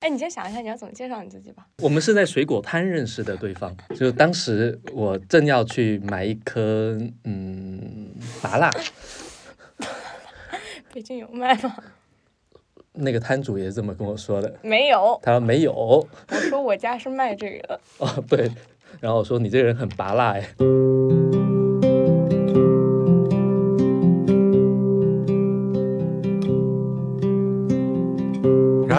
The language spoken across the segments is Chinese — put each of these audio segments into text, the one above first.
哎，你先想一下，你要怎么介绍你自己吧？我们是在水果摊认识的对方，就当时我正要去买一颗嗯麻辣，北京有卖吗？那个摊主也是这么跟我说的，没有。他说没有，我说我家是卖这个的。哦，对，然后我说你这个人很拔辣哎。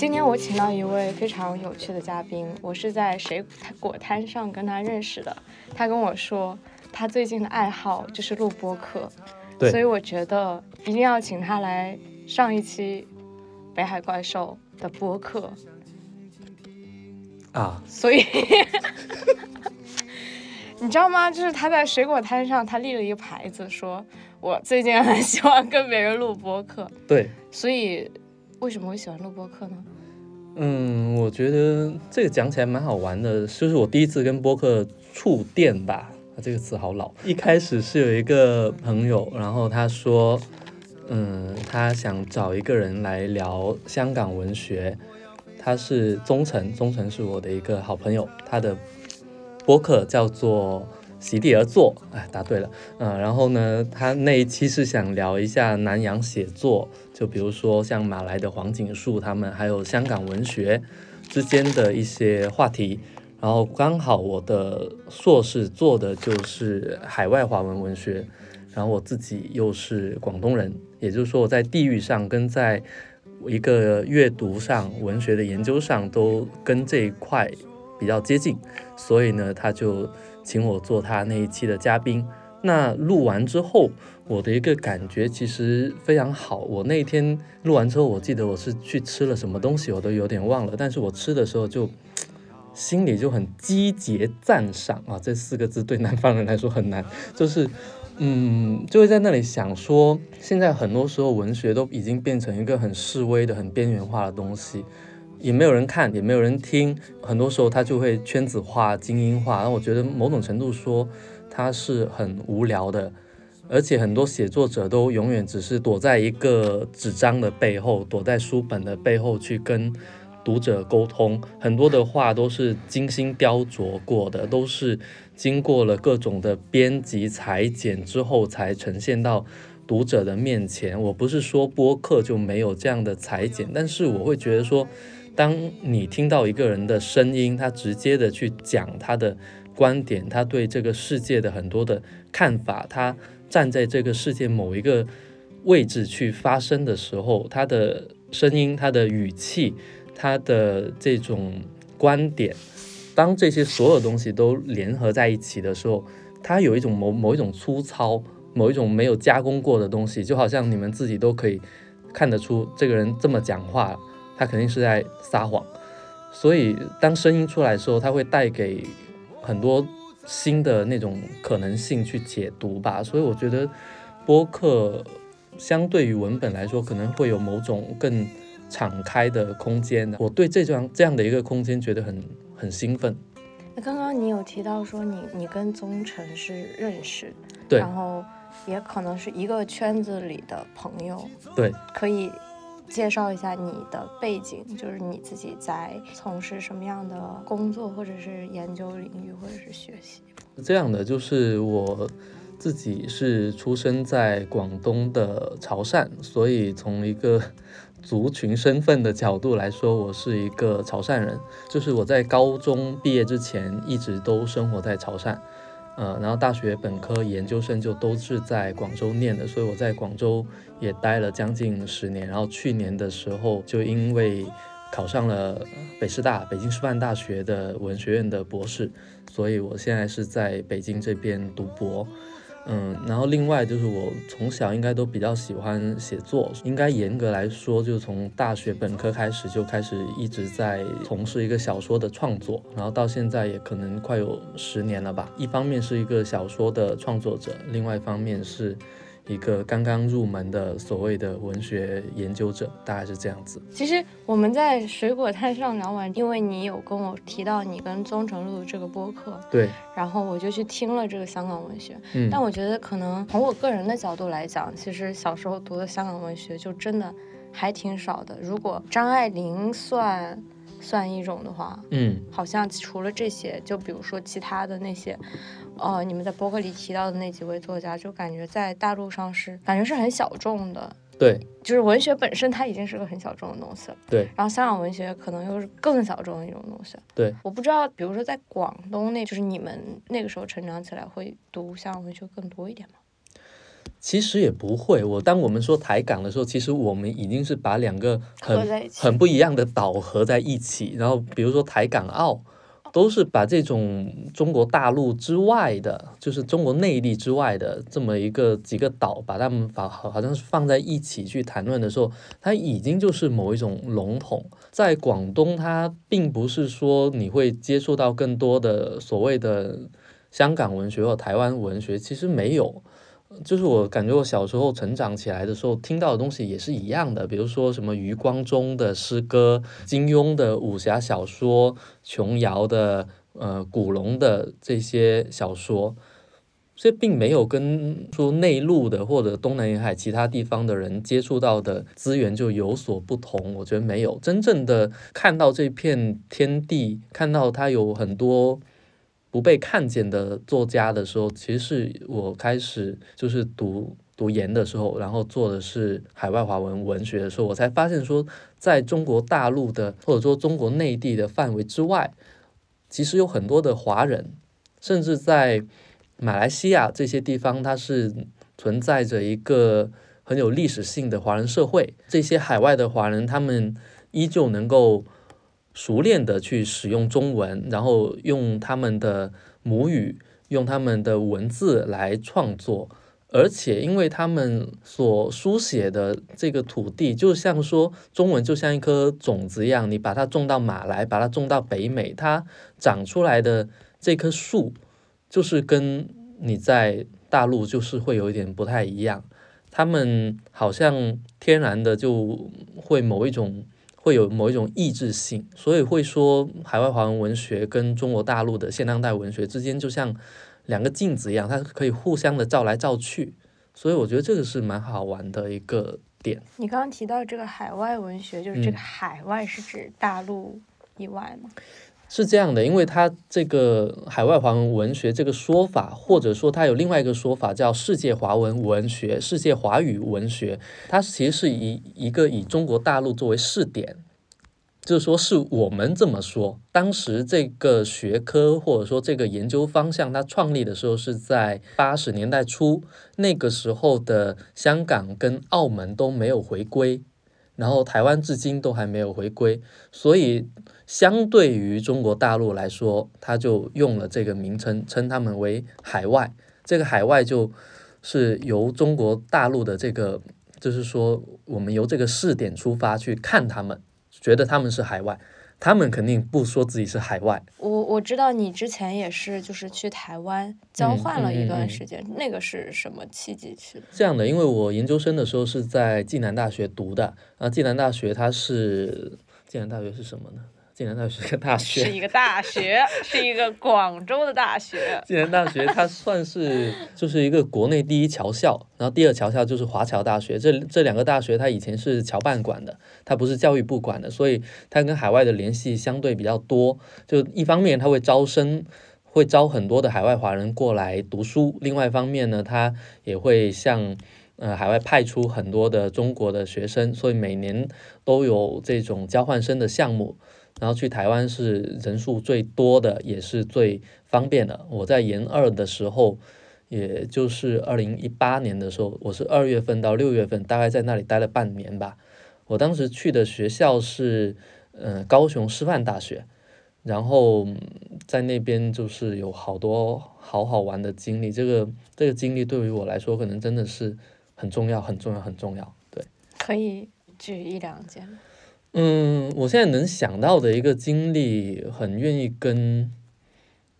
今天我请到一位非常有趣的嘉宾，我是在水果摊上跟他认识的。他跟我说，他最近的爱好就是录播客，所以我觉得一定要请他来上一期《北海怪兽》的播客。啊，所以 你知道吗？就是他在水果摊上，他立了一个牌子，说我最近很喜欢跟别人录播客。对，所以。为什么会喜欢录播客呢？嗯，我觉得这个讲起来蛮好玩的，就是我第一次跟播客触电吧。这个词好老。一开始是有一个朋友，然后他说，嗯，他想找一个人来聊香港文学。他是忠诚，忠诚是我的一个好朋友，他的播客叫做席地而坐。哎，答对了。嗯，然后呢，他那一期是想聊一下南洋写作。就比如说像马来的黄锦树他们，还有香港文学之间的一些话题，然后刚好我的硕士做的就是海外华文文学，然后我自己又是广东人，也就是说我在地域上跟在一个阅读上、文学的研究上都跟这一块比较接近，所以呢，他就请我做他那一期的嘉宾。那录完之后。我的一个感觉其实非常好。我那天录完之后，我记得我是去吃了什么东西，我都有点忘了。但是我吃的时候就心里就很积极赞赏啊，这四个字对南方人来说很难，就是嗯，就会在那里想说，现在很多时候文学都已经变成一个很示威的、很边缘化的东西，也没有人看，也没有人听。很多时候它就会圈子化、精英化。然后我觉得某种程度说，它是很无聊的。而且很多写作者都永远只是躲在一个纸张的背后，躲在书本的背后去跟读者沟通。很多的话都是精心雕琢过的，都是经过了各种的编辑裁剪之后才呈现到读者的面前。我不是说播客就没有这样的裁剪，但是我会觉得说，当你听到一个人的声音，他直接的去讲他的观点，他对这个世界的很多的看法，他。站在这个世界某一个位置去发声的时候，他的声音、他的语气、他的这种观点，当这些所有东西都联合在一起的时候，他有一种某某一种粗糙、某一种没有加工过的东西，就好像你们自己都可以看得出，这个人这么讲话，他肯定是在撒谎。所以，当声音出来的时候，他会带给很多。新的那种可能性去解读吧，所以我觉得播客相对于文本来说，可能会有某种更敞开的空间的。我对这张这样的一个空间觉得很很兴奋。那刚刚你有提到说你你跟宗成是认识，对，然后也可能是一个圈子里的朋友，对，可以。介绍一下你的背景，就是你自己在从事什么样的工作，或者是研究领域，或者是学习。这样的，就是我自己是出生在广东的潮汕，所以从一个 族群身份的角度来说，我是一个潮汕人。就是我在高中毕业之前，一直都生活在潮汕。呃，然后大学本科、研究生就都是在广州念的，所以我在广州也待了将近十年。然后去年的时候，就因为考上了北师大、北京师范大学的文学院的博士，所以我现在是在北京这边读博。嗯，然后另外就是我从小应该都比较喜欢写作，应该严格来说，就从大学本科开始就开始一直在从事一个小说的创作，然后到现在也可能快有十年了吧。一方面是一个小说的创作者，另外一方面是。一个刚刚入门的所谓的文学研究者，大概是这样子。其实我们在水果摊上聊完，因为你有跟我提到你跟宗成录这个播客，对，然后我就去听了这个香港文学。嗯，但我觉得可能从我个人的角度来讲，其实小时候读的香港文学就真的还挺少的。如果张爱玲算。算一种的话，嗯，好像除了这些，就比如说其他的那些，呃，你们在博客里提到的那几位作家，就感觉在大陆上是感觉是很小众的。对，就是文学本身它已经是个很小众的东西了。对，然后香港文学可能又是更小众的一种东西。对，我不知道，比如说在广东，那就是你们那个时候成长起来会读香港文学更多一点吗？其实也不会，我当我们说台港的时候，其实我们已经是把两个很很不一样的岛合在一起。然后比如说台港澳，都是把这种中国大陆之外的，就是中国内地之外的这么一个几个岛，把它们把好好像是放在一起去谈论的时候，它已经就是某一种笼统。在广东，它并不是说你会接触到更多的所谓的香港文学或台湾文学，其实没有。就是我感觉我小时候成长起来的时候听到的东西也是一样的，比如说什么余光中的诗歌、金庸的武侠小说、琼瑶的、呃古龙的这些小说，这并没有跟说内陆的或者东南沿海其他地方的人接触到的资源就有所不同。我觉得没有真正的看到这片天地，看到它有很多。不被看见的作家的时候，其实是我开始就是读读研的时候，然后做的是海外华文文学的时候，我才发现说，在中国大陆的或者说中国内地的范围之外，其实有很多的华人，甚至在马来西亚这些地方，它是存在着一个很有历史性的华人社会。这些海外的华人，他们依旧能够。熟练的去使用中文，然后用他们的母语，用他们的文字来创作，而且因为他们所书写的这个土地，就像说中文就像一颗种子一样，你把它种到马来，把它种到北美，它长出来的这棵树，就是跟你在大陆就是会有一点不太一样，他们好像天然的就会某一种。会有某一种抑制性，所以会说海外华文文学跟中国大陆的现当代文学之间就像两个镜子一样，它可以互相的照来照去，所以我觉得这个是蛮好玩的一个点。你刚刚提到这个海外文学，就是这个海外是指大陆以外吗？是这样的，因为它这个海外华文文学这个说法，或者说它有另外一个说法叫世界华文文学、世界华语文学，它其实是以一个以中国大陆作为试点，就是说是我们这么说。当时这个学科或者说这个研究方向，它创立的时候是在八十年代初，那个时候的香港跟澳门都没有回归，然后台湾至今都还没有回归，所以。相对于中国大陆来说，他就用了这个名称，称他们为海外。这个海外就是由中国大陆的这个，就是说，我们由这个试点出发去看他们，觉得他们是海外，他们肯定不说自己是海外。我我知道你之前也是，就是去台湾交换了一段时间，那个是什么契机去的？这样的，因为我研究生的时候是在暨南大学读的，啊，暨南大学它是暨南大学是什么呢？暨南大学是个大学，是一个大学，是一个广州的大学。暨南大学它算是就是一个国内第一侨校，然后第二侨校就是华侨大学。这这两个大学它以前是侨办管的，它不是教育部管的，所以它跟海外的联系相对比较多。就一方面它会招生，会招很多的海外华人过来读书；另外一方面呢，它也会向呃海外派出很多的中国的学生，所以每年都有这种交换生的项目。然后去台湾是人数最多的，也是最方便的。我在研二的时候，也就是二零一八年的时候，我是二月份到六月份，大概在那里待了半年吧。我当时去的学校是，嗯，高雄师范大学。然后在那边就是有好多好好玩的经历，这个这个经历对于我来说，可能真的是很重要，很重要，很重要。对，可以举一两件。嗯，我现在能想到的一个经历，很愿意跟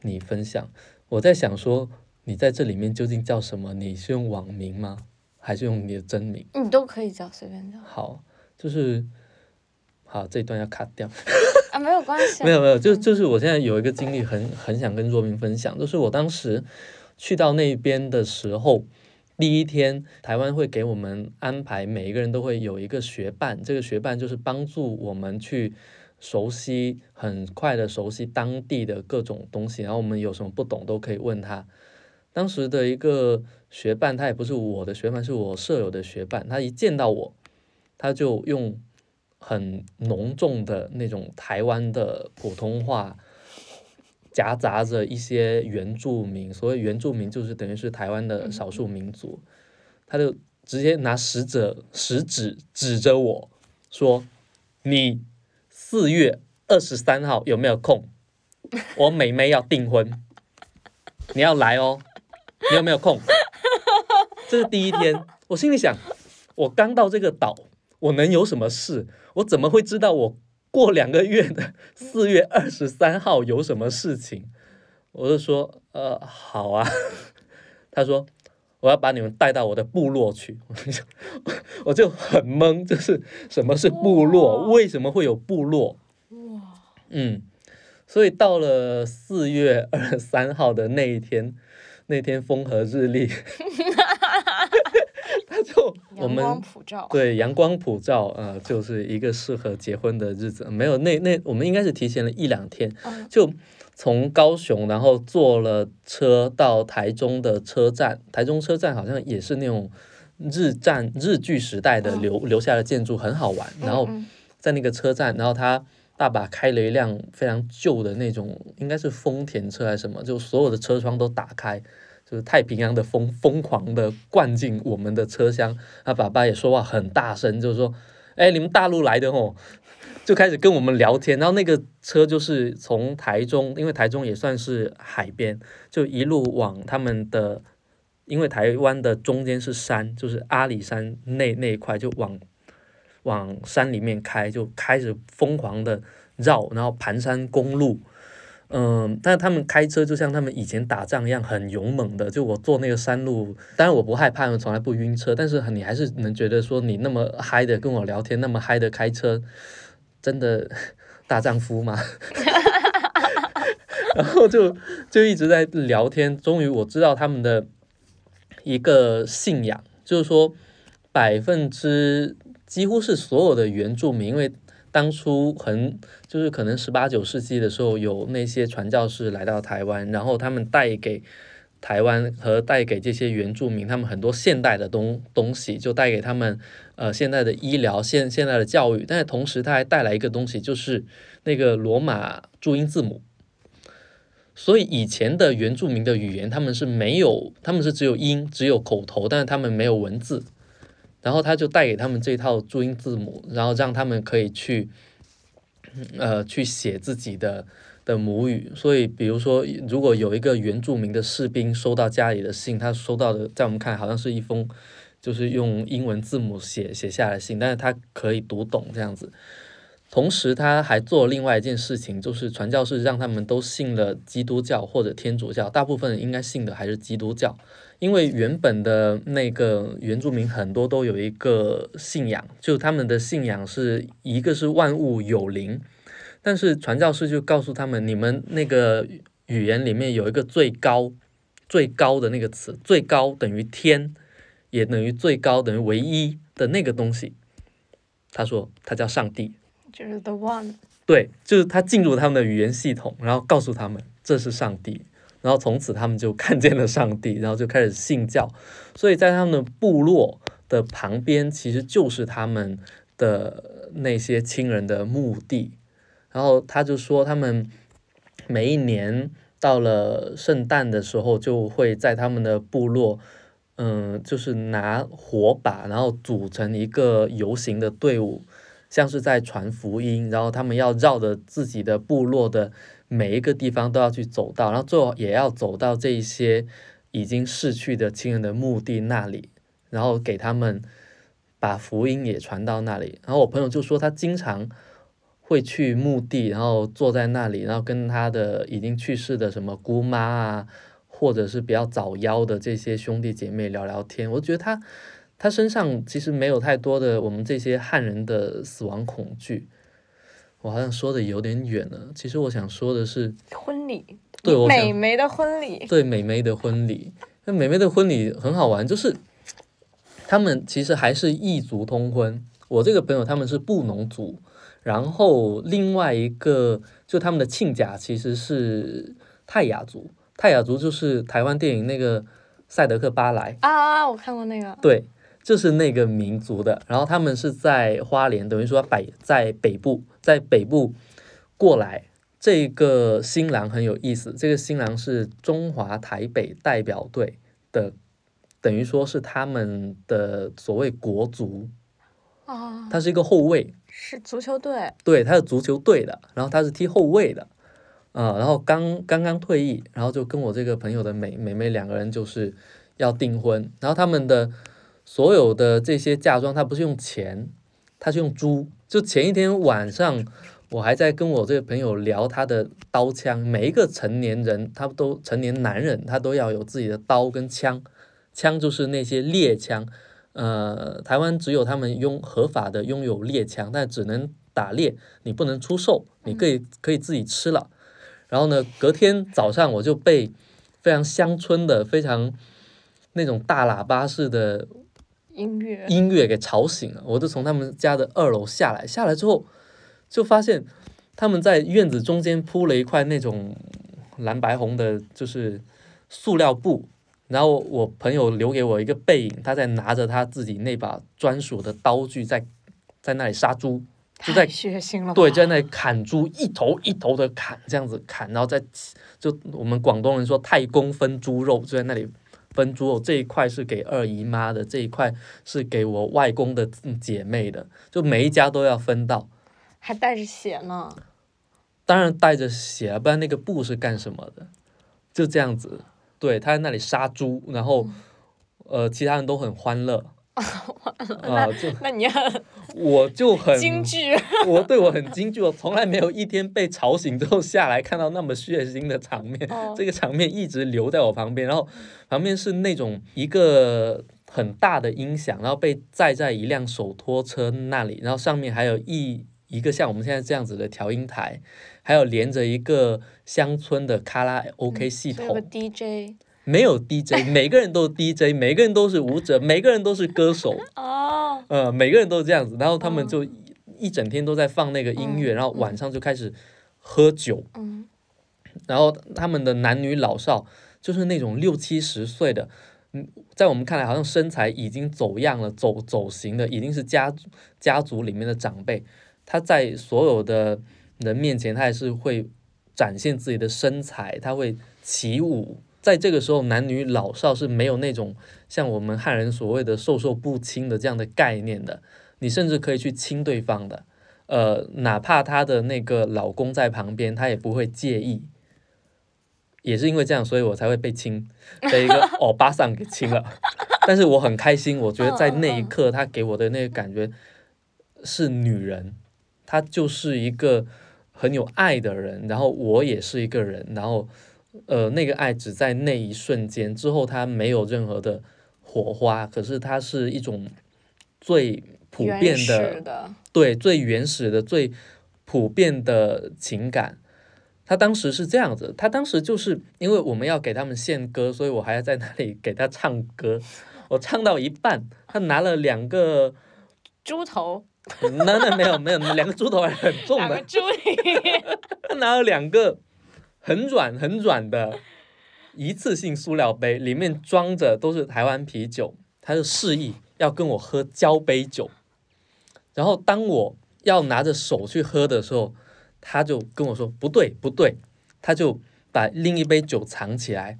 你分享。我在想说，你在这里面究竟叫什么？你是用网名吗？还是用你的真名？你都可以叫，随便叫。好，就是好，这一段要卡掉。啊，没有关系。没有没有，就就是我现在有一个经历，很很想跟若明分享，就是我当时去到那边的时候。第一天，台湾会给我们安排，每一个人都会有一个学伴。这个学伴就是帮助我们去熟悉，很快的熟悉当地的各种东西。然后我们有什么不懂都可以问他。当时的一个学伴，他也不是我的学伴，是我舍友的学伴。他一见到我，他就用很浓重的那种台湾的普通话。夹杂着一些原住民，所谓原住民就是等于是台湾的少数民族，他就直接拿食指食指指着我说：“你四月二十三号有没有空？我妹妹要订婚，你要来哦，你有没有空？”这是第一天，我心里想，我刚到这个岛，我能有什么事？我怎么会知道我？过两个月的四月二十三号有什么事情？我就说，呃，好啊。他说，我要把你们带到我的部落去。我就很懵，就是什么是部落？为什么会有部落？哇，嗯，所以到了四月二十三号的那一天，那天风和日丽。就我们对阳光普照，呃，就是一个适合结婚的日子。没有那那，我们应该是提前了一两天，就从高雄，然后坐了车到台中的车站。台中车站好像也是那种日战日据时代的留留下的建筑，很好玩。然后在那个车站，然后他爸爸开了一辆非常旧的那种，应该是丰田车还是什么，就所有的车窗都打开。就是太平洋的风疯狂的灌进我们的车厢，他爸爸也说话很大声，就是说，哎，你们大陆来的哦，就开始跟我们聊天。然后那个车就是从台中，因为台中也算是海边，就一路往他们的，因为台湾的中间是山，就是阿里山那那一块，就往往山里面开，就开始疯狂的绕，然后盘山公路。嗯，但是他们开车就像他们以前打仗一样，很勇猛的。就我坐那个山路，当然我不害怕，我从来不晕车。但是你还是能觉得说，你那么嗨的跟我聊天，那么嗨的开车，真的大丈夫吗？然后就就一直在聊天。终于我知道他们的一个信仰，就是说百分之几乎是所有的原住民，因为。当初很就是可能十八九世纪的时候，有那些传教士来到台湾，然后他们带给台湾和带给这些原住民他们很多现代的东东西，就带给他们呃现在的医疗现现在的教育，但是同时他还带来一个东西，就是那个罗马注音字母。所以以前的原住民的语言他们是没有，他们是只有音只有口头，但是他们没有文字。然后他就带给他们这套注音字母，然后让他们可以去，呃，去写自己的的母语。所以，比如说，如果有一个原住民的士兵收到家里的信，他收到的，在我们看好像是一封，就是用英文字母写写下来的信，但是他可以读懂这样子。同时，他还做另外一件事情，就是传教士让他们都信了基督教或者天主教，大部分应该信的还是基督教。因为原本的那个原住民很多都有一个信仰，就他们的信仰是一个是万物有灵，但是传教士就告诉他们，你们那个语言里面有一个最高最高的那个词，最高等于天，也等于最高等于唯一的那个东西。他说他叫上帝，就是 the one。对，就是他进入他们的语言系统，然后告诉他们这是上帝。然后从此他们就看见了上帝，然后就开始信教。所以在他们的部落的旁边，其实就是他们的那些亲人的墓地。然后他就说，他们每一年到了圣诞的时候，就会在他们的部落，嗯，就是拿火把，然后组成一个游行的队伍，像是在传福音。然后他们要绕着自己的部落的。每一个地方都要去走到，然后最后也要走到这一些已经逝去的亲人的墓地那里，然后给他们把福音也传到那里。然后我朋友就说，他经常会去墓地，然后坐在那里，然后跟他的已经去世的什么姑妈啊，或者是比较早夭的这些兄弟姐妹聊聊天。我觉得他他身上其实没有太多的我们这些汉人的死亡恐惧。我好像说的有点远了。其实我想说的是婚礼，对，美眉的婚礼，对，美眉的婚礼。那美眉的婚礼很好玩，就是他们其实还是异族通婚。我这个朋友他们是布农族，然后另外一个就他们的亲家其实是泰雅族。泰雅族就是台湾电影那个赛德克巴莱啊，我看过那个。对。就是那个民族的，然后他们是在花莲，等于说北在北部，在北部过来。这个新郎很有意思，这个新郎是中华台北代表队的，等于说是他们的所谓国足啊，他是一个后卫，是足球队，对，他是足球队的，然后他是踢后卫的，啊，然后刚刚刚退役，然后就跟我这个朋友的美美美两个人就是要订婚，然后他们的。所有的这些嫁妆，他不是用钱，他是用猪。就前一天晚上，我还在跟我这个朋友聊他的刀枪。每一个成年人，他都成年男人，他都要有自己的刀跟枪。枪就是那些猎枪，呃，台湾只有他们拥合法的拥有猎枪，但只能打猎，你不能出售，你可以可以自己吃了。然后呢，隔天早上我就被非常乡村的、非常那种大喇叭式的。音乐音乐给吵醒了，我就从他们家的二楼下来，下来之后就发现他们在院子中间铺了一块那种蓝白红的，就是塑料布，然后我朋友留给我一个背影，他在拿着他自己那把专属的刀具在在那里杀猪，就在血腥了，对，在那里砍猪，一头一头的砍，这样子砍，然后再就我们广东人说太公分猪肉，就在那里。分猪肉这一块是给二姨妈的，这一块是给我外公的姐妹的，就每一家都要分到，还带着血呢。当然带着血，不然那个布是干什么的？就这样子，对，他在那里杀猪，然后呃，其他人都很欢乐。啊，就 那你很，我就很京剧，我对我很京剧，我从来没有一天被吵醒之后下来看到那么血腥的场面，这个场面一直留在我旁边，然后旁边是那种一个很大的音响，然后被载在一辆手拖车那里，然后上面还有一一个像我们现在这样子的调音台，还有连着一个乡村的卡拉 OK 系统，DJ。没有 DJ，每个人都是 DJ，每个人都是舞者，每个人都是歌手。哦。呃，每个人都是这样子，然后他们就一整天都在放那个音乐，然后晚上就开始喝酒。嗯。然后他们的男女老少，就是那种六七十岁的，嗯，在我们看来好像身材已经走样了，走走形的，已经是家家族里面的长辈。他在所有的人面前，他还是会展现自己的身材，他会起舞。在这个时候，男女老少是没有那种像我们汉人所谓的授受不亲的这样的概念的。你甚至可以去亲对方的，呃，哪怕她的那个老公在旁边，她也不会介意。也是因为这样，所以我才会被亲，被一个欧巴桑给亲了。但是我很开心，我觉得在那一刻，他给我的那个感觉是女人，她就是一个很有爱的人，然后我也是一个人，然后。呃，那个爱只在那一瞬间之后，它没有任何的火花。可是它是一种最普遍的，对，最原始的、最普遍的情感。他当时是这样子，他当时就是因为我们要给他们献歌，所以我还要在那里给他唱歌。我唱到一半，他拿了两个猪头，那那没有没有，两个猪头还很重的，猪他拿了两个。很软很软的一次性塑料杯，里面装着都是台湾啤酒，他就示意要跟我喝交杯酒。然后当我要拿着手去喝的时候，他就跟我说不对不对，他就把另一杯酒藏起来。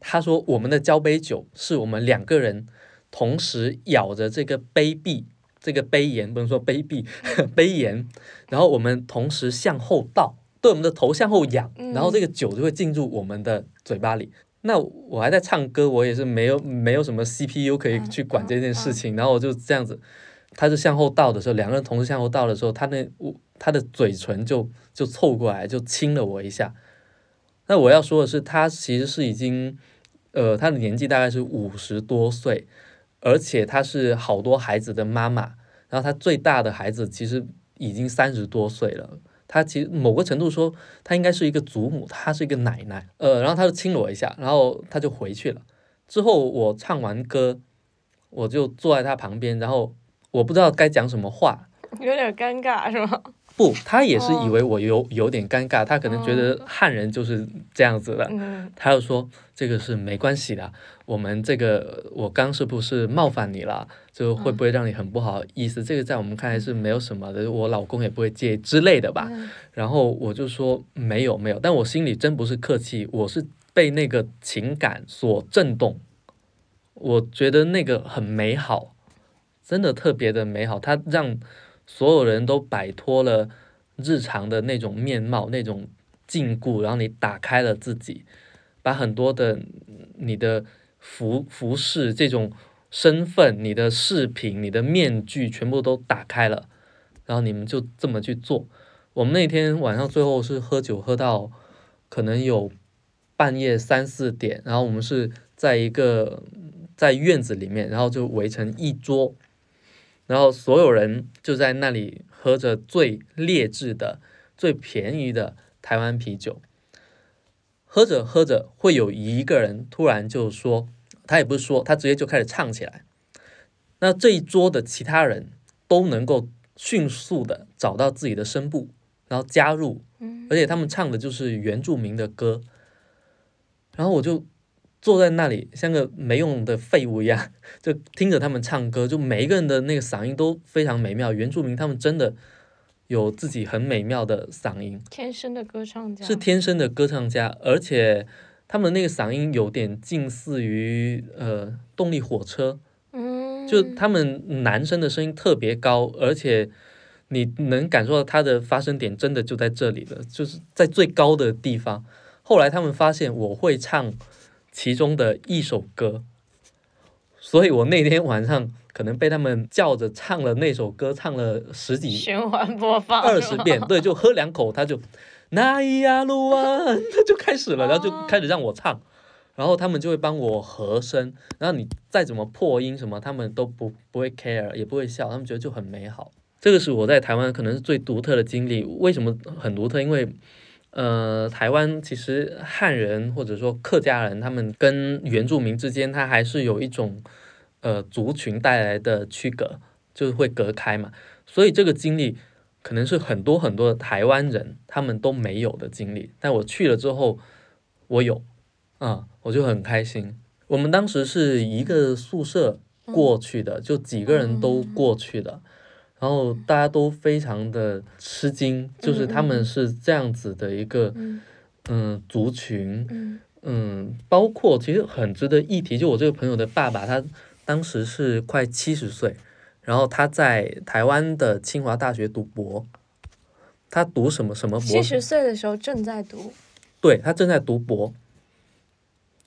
他说我们的交杯酒是我们两个人同时咬着这个杯壁，这个杯沿不能说杯壁 杯沿，然后我们同时向后倒。对我们的头向后仰，然后这个酒就会进入我们的嘴巴里。那我还在唱歌，我也是没有没有什么 CPU 可以去管这件事情，然后我就这样子，他就向后倒的时候，两个人同时向后倒的时候，他那我他的嘴唇就就凑过来就亲了我一下。那我要说的是，他其实是已经，呃，他的年纪大概是五十多岁，而且他是好多孩子的妈妈，然后他最大的孩子其实已经三十多岁了。他其实某个程度说，他应该是一个祖母，他是一个奶奶，呃，然后他就亲了我一下，然后他就回去了。之后我唱完歌，我就坐在他旁边，然后我不知道该讲什么话，有点尴尬是吗？不，他也是以为我有有点尴尬，他可能觉得汉人就是这样子的，他就说这个是没关系的。我们这个我刚是不是冒犯你了？就会不会让你很不好意思？这个在我们看来是没有什么的，我老公也不会介意之类的吧。然后我就说没有没有，但我心里真不是客气，我是被那个情感所震动，我觉得那个很美好，真的特别的美好，它让所有人都摆脱了日常的那种面貌、那种禁锢，然后你打开了自己，把很多的你的。服服饰这种身份，你的饰品、你的面具全部都打开了，然后你们就这么去做。我们那天晚上最后是喝酒喝到可能有半夜三四点，然后我们是在一个在院子里面，然后就围成一桌，然后所有人就在那里喝着最劣质的、最便宜的台湾啤酒。喝着喝着，会有一个人突然就说。他也不是说，他直接就开始唱起来。那这一桌的其他人都能够迅速的找到自己的声部，然后加入，而且他们唱的就是原住民的歌。然后我就坐在那里，像个没用的废物一样，就听着他们唱歌。就每一个人的那个嗓音都非常美妙，原住民他们真的有自己很美妙的嗓音，天生的歌唱家，是天生的歌唱家，而且。他们那个嗓音有点近似于呃动力火车，嗯，就他们男生的声音特别高，而且你能感受到他的发声点真的就在这里了，就是在最高的地方。后来他们发现我会唱其中的一首歌，所以我那天晚上可能被他们叫着唱了那首歌，唱了十几循环播放二十遍，对，就喝两口他就。那伊亚鲁啊，他就开始了，然后就开始让我唱，然后他们就会帮我和声，然后你再怎么破音什么，他们都不不会 care，也不会笑，他们觉得就很美好。这个是我在台湾可能是最独特的经历。为什么很独特？因为呃，台湾其实汉人或者说客家人，他们跟原住民之间，他还是有一种呃族群带来的区隔，就是会隔开嘛，所以这个经历。可能是很多很多的台湾人他们都没有的经历，但我去了之后，我有，啊，我就很开心。我们当时是一个宿舍过去的，就几个人都过去的，然后大家都非常的吃惊，就是他们是这样子的一个，嗯，族群，嗯，包括其实很值得一提，就我这个朋友的爸爸，他当时是快七十岁。然后他在台湾的清华大学读博，他读什么什么博？七十岁的时候正在读。对他正在读博，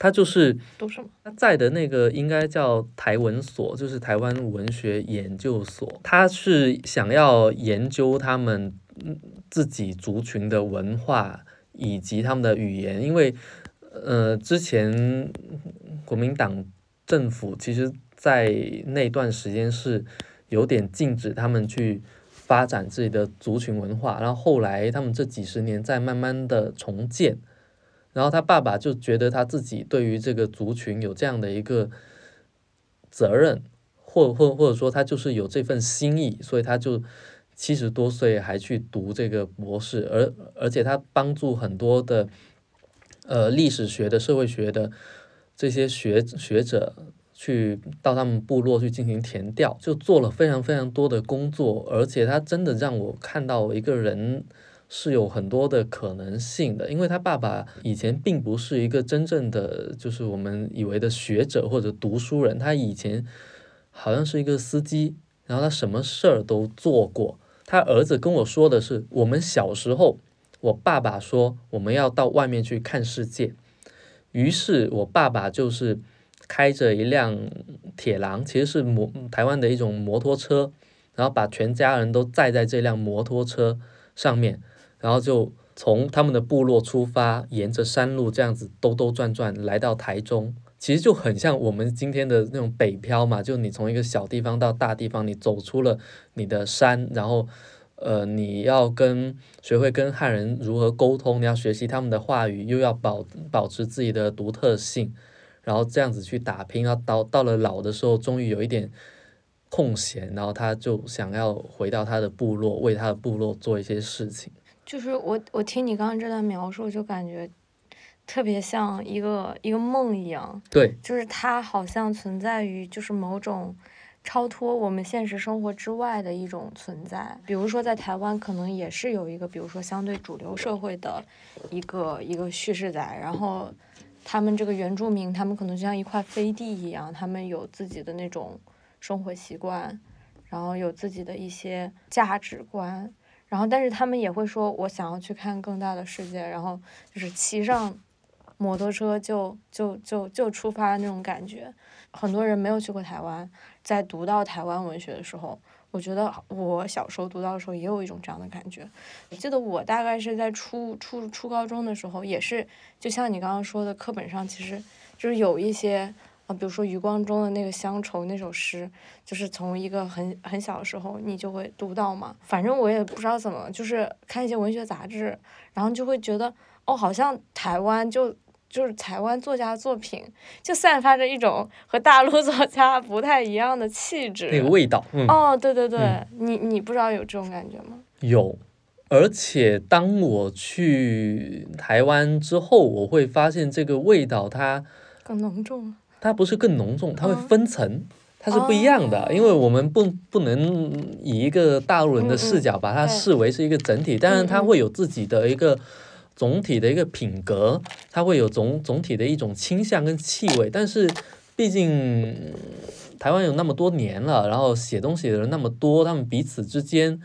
他就是读什么？他在的那个应该叫台文所，就是台湾文学研究所。他是想要研究他们自己族群的文化以及他们的语言，因为呃，之前国民党政府其实在那段时间是。有点禁止他们去发展自己的族群文化，然后后来他们这几十年在慢慢的重建，然后他爸爸就觉得他自己对于这个族群有这样的一个责任，或或或者说他就是有这份心意，所以他就七十多岁还去读这个博士，而而且他帮助很多的呃历史学的、社会学的这些学学者。去到他们部落去进行填调，就做了非常非常多的工作，而且他真的让我看到一个人是有很多的可能性的，因为他爸爸以前并不是一个真正的就是我们以为的学者或者读书人，他以前好像是一个司机，然后他什么事儿都做过。他儿子跟我说的是，我们小时候我爸爸说我们要到外面去看世界，于是我爸爸就是开着一辆铁狼，其实是摩台湾的一种摩托车，然后把全家人都载在这辆摩托车上面，然后就从他们的部落出发，沿着山路这样子兜兜转转来到台中。其实就很像我们今天的那种北漂嘛，就你从一个小地方到大地方，你走出了你的山，然后，呃，你要跟学会跟汉人如何沟通，你要学习他们的话语，又要保保持自己的独特性，然后这样子去打拼，要到到了老的时候，终于有一点空闲，然后他就想要回到他的部落，为他的部落做一些事情。就是我我听你刚刚这段描述，就感觉。特别像一个一个梦一样，对，就是它好像存在于就是某种超脱我们现实生活之外的一种存在。比如说在台湾，可能也是有一个，比如说相对主流社会的一个一个叙事在，然后他们这个原住民，他们可能就像一块飞地一样，他们有自己的那种生活习惯，然后有自己的一些价值观，然后但是他们也会说，我想要去看更大的世界，然后就是骑上。摩托车就就就就出发那种感觉，很多人没有去过台湾，在读到台湾文学的时候，我觉得我小时候读到的时候也有一种这样的感觉。我记得我大概是在初初初高中的时候，也是就像你刚刚说的，课本上其实就是有一些啊，比如说余光中的那个乡愁那首诗，就是从一个很很小的时候你就会读到嘛。反正我也不知道怎么，就是看一些文学杂志，然后就会觉得哦，好像台湾就。就是台湾作家的作品，就散发着一种和大陆 作家不太一样的气质，那个味道。哦，对对对，你你不知道有这种感觉吗？有，而且当我去台湾之后，我会发现这个味道它更浓重。它不是更浓重，它会分层，它是不一样的。因为我们不不能以一个大陆人的视角把它视为是一个整体，但是它会有自己的一个。总体的一个品格，它会有总总体的一种倾向跟气味，但是毕竟台湾有那么多年了，然后写东西的人那么多，他们彼此之间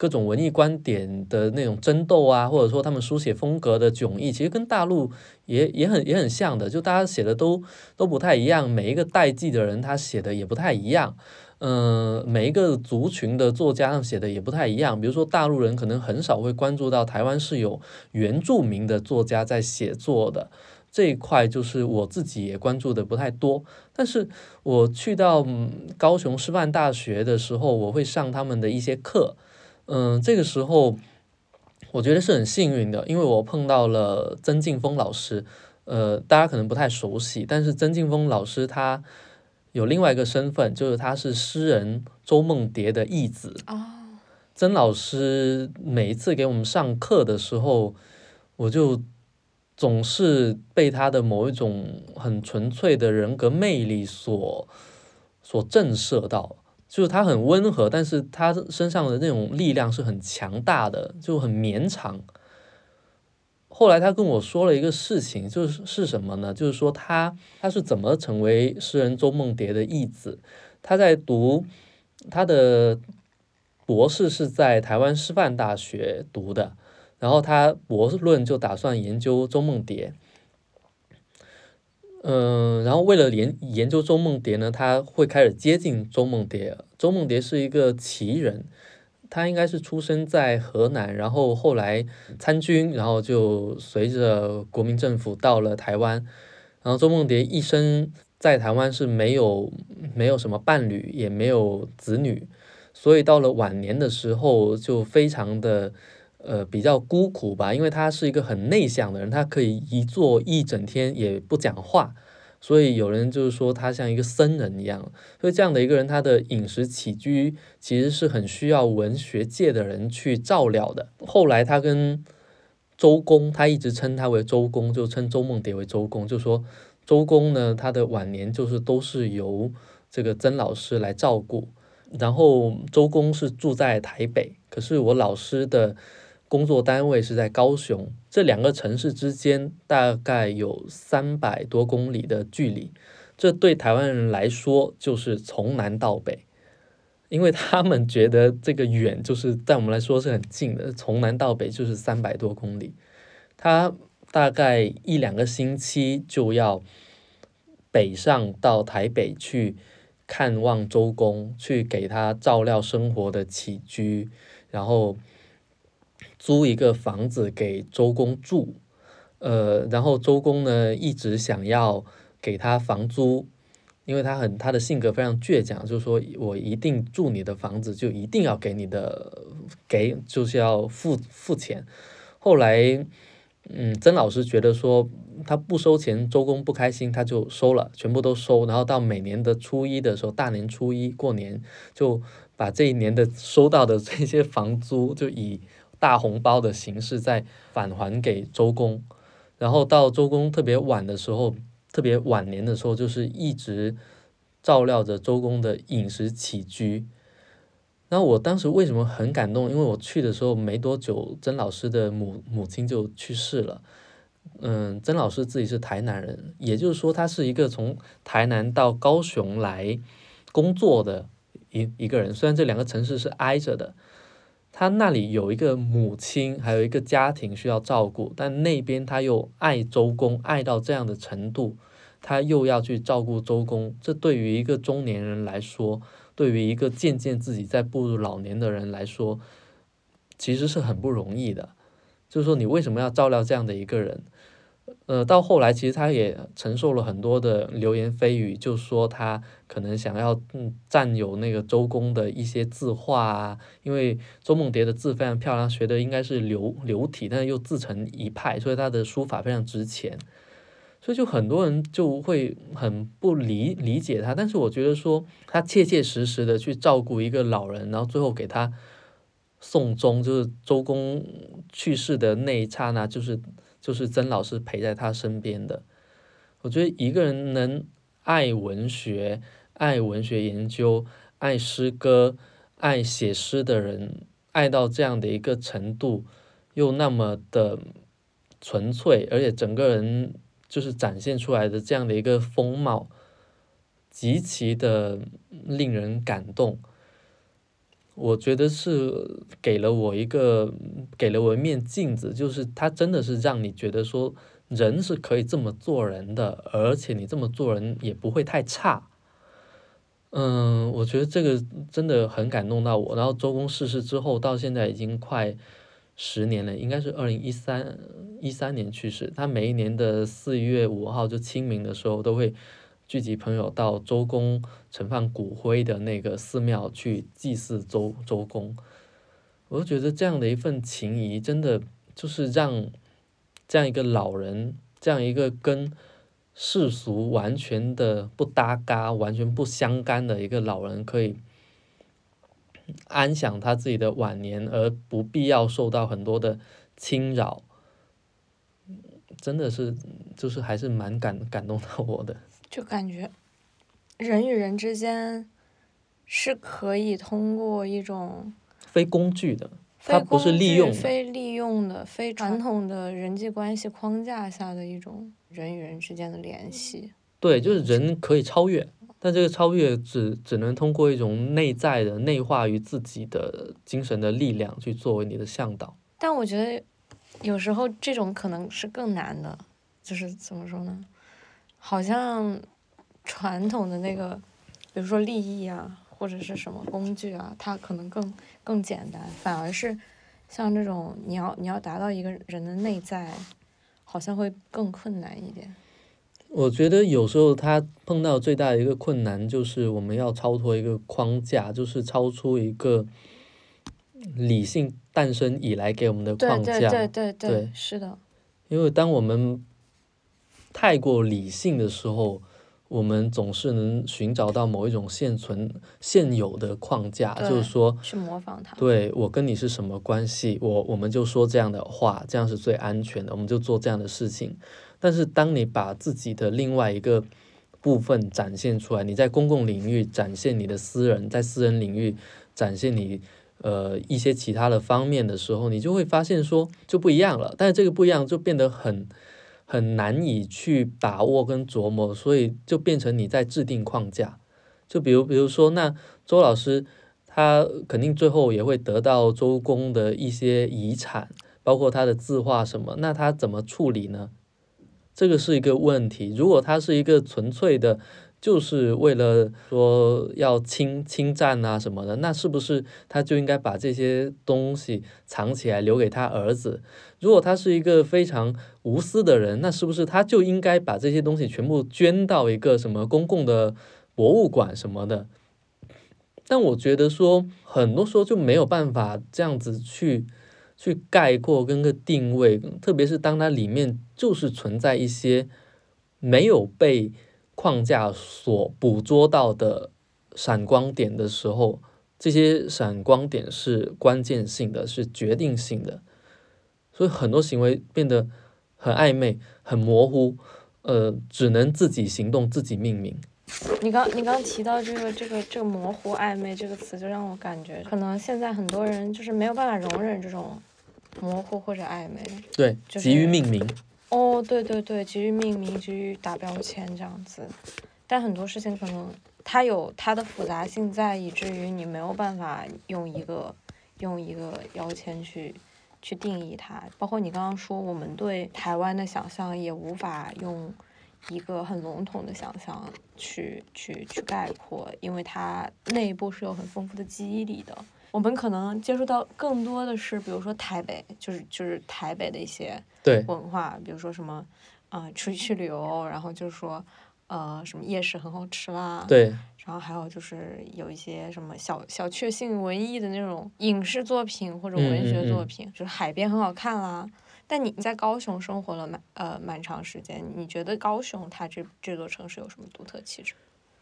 各种文艺观点的那种争斗啊，或者说他们书写风格的迥异，其实跟大陆也也很也很像的，就大家写的都都不太一样，每一个代际的人他写的也不太一样。嗯，每一个族群的作家上写的也不太一样。比如说，大陆人可能很少会关注到台湾是有原住民的作家在写作的这一块，就是我自己也关注的不太多。但是我去到高雄师范大学的时候，我会上他们的一些课。嗯，这个时候我觉得是很幸运的，因为我碰到了曾静峰老师。呃，大家可能不太熟悉，但是曾静峰老师他。有另外一个身份，就是他是诗人周梦蝶的义子。哦曾老师每一次给我们上课的时候，我就总是被他的某一种很纯粹的人格魅力所所震慑到。就是他很温和，但是他身上的那种力量是很强大的，就很绵长。后来他跟我说了一个事情，就是是什么呢？就是说他他是怎么成为诗人周梦蝶的义子？他在读他的博士是在台湾师范大学读的，然后他博士论就打算研究周梦蝶。嗯，然后为了研研究周梦蝶呢，他会开始接近周梦蝶。周梦蝶是一个奇人。他应该是出生在河南，然后后来参军，然后就随着国民政府到了台湾。然后周梦蝶一生在台湾是没有没有什么伴侣，也没有子女，所以到了晚年的时候就非常的呃比较孤苦吧，因为他是一个很内向的人，他可以一坐一整天也不讲话。所以有人就是说他像一个僧人一样，所以这样的一个人，他的饮食起居其实是很需要文学界的人去照料的。后来他跟周公，他一直称他为周公，就称周梦蝶为周公，就说周公呢，他的晚年就是都是由这个曾老师来照顾。然后周公是住在台北，可是我老师的。工作单位是在高雄，这两个城市之间大概有三百多公里的距离，这对台湾人来说就是从南到北，因为他们觉得这个远，就是在我们来说是很近的，从南到北就是三百多公里，他大概一两个星期就要北上到台北去看望周公，去给他照料生活的起居，然后租一个房子给周公住，呃，然后周公呢一直想要给他房租。因为他很他的性格非常倔强，就是说我一定住你的房子，就一定要给你的给就是要付付钱。后来，嗯，曾老师觉得说他不收钱，周公不开心，他就收了，全部都收。然后到每年的初一的时候，大年初一过年，就把这一年的收到的这些房租，就以大红包的形式再返还给周公。然后到周公特别晚的时候。特别晚年的时候，就是一直照料着周公的饮食起居。那我当时为什么很感动？因为我去的时候没多久，曾老师的母母亲就去世了。嗯，曾老师自己是台南人，也就是说，他是一个从台南到高雄来工作的一一个人。虽然这两个城市是挨着的。他那里有一个母亲，还有一个家庭需要照顾，但那边他又爱周公，爱到这样的程度，他又要去照顾周公。这对于一个中年人来说，对于一个渐渐自己在步入老年的人来说，其实是很不容易的。就是说，你为什么要照料这样的一个人？呃，到后来其实他也承受了很多的流言蜚语，就说他可能想要嗯占有那个周公的一些字画啊，因为周梦蝶的字非常漂亮，学的应该是流流体，但是又自成一派，所以他的书法非常值钱，所以就很多人就会很不理理解他，但是我觉得说他切切实实的去照顾一个老人，然后最后给他送终，就是周公去世的那一刹那，就是。就是曾老师陪在他身边的，我觉得一个人能爱文学、爱文学研究、爱诗歌、爱写诗的人，爱到这样的一个程度，又那么的纯粹，而且整个人就是展现出来的这样的一个风貌，极其的令人感动。我觉得是给了我一个，给了我一面镜子，就是他真的是让你觉得说，人是可以这么做人的，而且你这么做人也不会太差。嗯，我觉得这个真的很感动到我。然后周公逝世之后，到现在已经快十年了，应该是二零一三一三年去世。他每一年的四月五号就清明的时候都会。聚集朋友到周公盛放骨灰的那个寺庙去祭祀周周公，我就觉得这样的一份情谊，真的就是让这样一个老人，这样一个跟世俗完全的不搭嘎、完全不相干的一个老人，可以安享他自己的晚年，而不必要受到很多的侵扰，真的是就是还是蛮感感动到我的。就感觉，人与人之间是可以通过一种非工具的，它不是利用、非利用的、非传统的人际关系框架下的一种人与人之间的联系。对，就是人可以超越，但这个超越只只能通过一种内在的内化于自己的精神的力量去作为你的向导。但我觉得有时候这种可能是更难的，就是怎么说呢？好像传统的那个，比如说利益啊，或者是什么工具啊，它可能更更简单，反而是像这种你要你要达到一个人的内在，好像会更困难一点。我觉得有时候他碰到最大的一个困难，就是我们要超脱一个框架，就是超出一个理性诞生以来给我们的框架。对对对对对，是的。因为当我们太过理性的时候，我们总是能寻找到某一种现存现有的框架，就是说去模仿它。对我跟你是什么关系？我我们就说这样的话，这样是最安全的，我们就做这样的事情。但是当你把自己的另外一个部分展现出来，你在公共领域展现你的私人，在私人领域展现你呃一些其他的方面的时候，你就会发现说就不一样了。但是这个不一样就变得很。很难以去把握跟琢磨，所以就变成你在制定框架。就比如，比如说，那周老师他肯定最后也会得到周公的一些遗产，包括他的字画什么，那他怎么处理呢？这个是一个问题。如果他是一个纯粹的，就是为了说要侵侵占啊什么的，那是不是他就应该把这些东西藏起来留给他儿子？如果他是一个非常无私的人，那是不是他就应该把这些东西全部捐到一个什么公共的博物馆什么的？但我觉得说很多时候就没有办法这样子去去概括跟个定位，特别是当它里面就是存在一些没有被。框架所捕捉到的闪光点的时候，这些闪光点是关键性的，是决定性的，所以很多行为变得很暧昧、很模糊，呃，只能自己行动、自己命名。你刚你刚提到这个这个这个模糊暧昧这个词，就让我感觉，可能现在很多人就是没有办法容忍这种模糊或者暧昧，对，急于命名。哦，对对对，急于命名，急于打标签这样子，但很多事情可能它有它的复杂性在，以至于你没有办法用一个用一个标签去去定义它。包括你刚刚说，我们对台湾的想象也无法用一个很笼统的想象去去去概括，因为它内部是有很丰富的记忆力的。我们可能接触到更多的是，比如说台北，就是就是台北的一些文化，比如说什么，啊，出去旅游，然后就是说，呃，什么夜市很好吃啦，对，然后还有就是有一些什么小小确幸文艺的那种影视作品或者文学作品，就是海边很好看啦。但你在高雄生活了蛮呃蛮长时间，你觉得高雄它这这座城市有什么独特气质？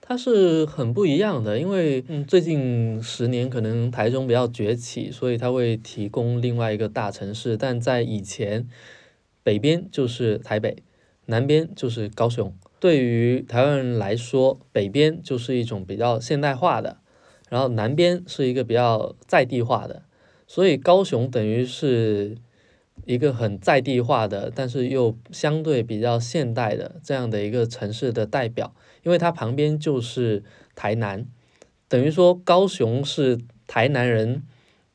它是很不一样的，因为嗯，最近十年可能台中比较崛起，所以它会提供另外一个大城市。但在以前，北边就是台北，南边就是高雄。对于台湾人来说，北边就是一种比较现代化的，然后南边是一个比较在地化的。所以高雄等于是一个很在地化的，但是又相对比较现代的这样的一个城市的代表。因为它旁边就是台南，等于说高雄是台南人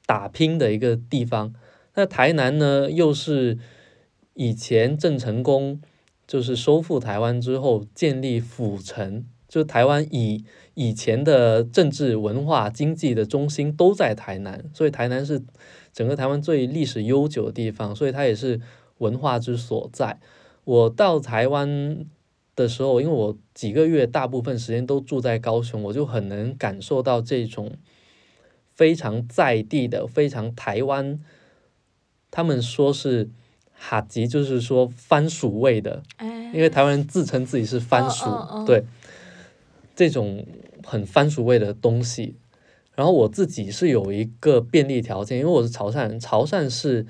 打拼的一个地方。那台南呢，又是以前郑成功就是收复台湾之后建立府城，就台湾以以前的政治、文化、经济的中心都在台南，所以台南是整个台湾最历史悠久的地方，所以它也是文化之所在。我到台湾。的时候，因为我几个月大部分时间都住在高雄，我就很能感受到这种非常在地的、非常台湾。他们说是哈吉，就是说番薯味的，因为台湾人自称自己是番薯，对这种很番薯味的东西。然后我自己是有一个便利条件，因为我是潮汕人，潮汕是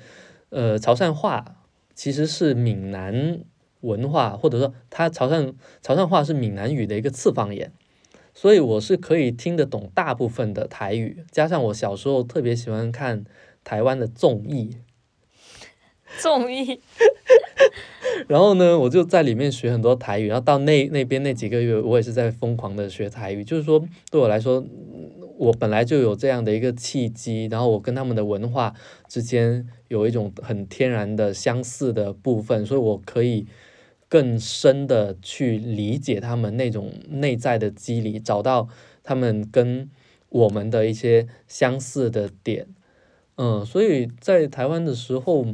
呃潮汕话其实是闽南。文化或者说，它潮汕潮汕话是闽南语的一个次方言，所以我是可以听得懂大部分的台语。加上我小时候特别喜欢看台湾的综艺，综艺，然后呢，我就在里面学很多台语。然后到那那边那几个月，我也是在疯狂的学台语。就是说，对我来说，我本来就有这样的一个契机，然后我跟他们的文化之间有一种很天然的相似的部分，所以我可以。更深的去理解他们那种内在的机理，找到他们跟我们的一些相似的点，嗯，所以在台湾的时候，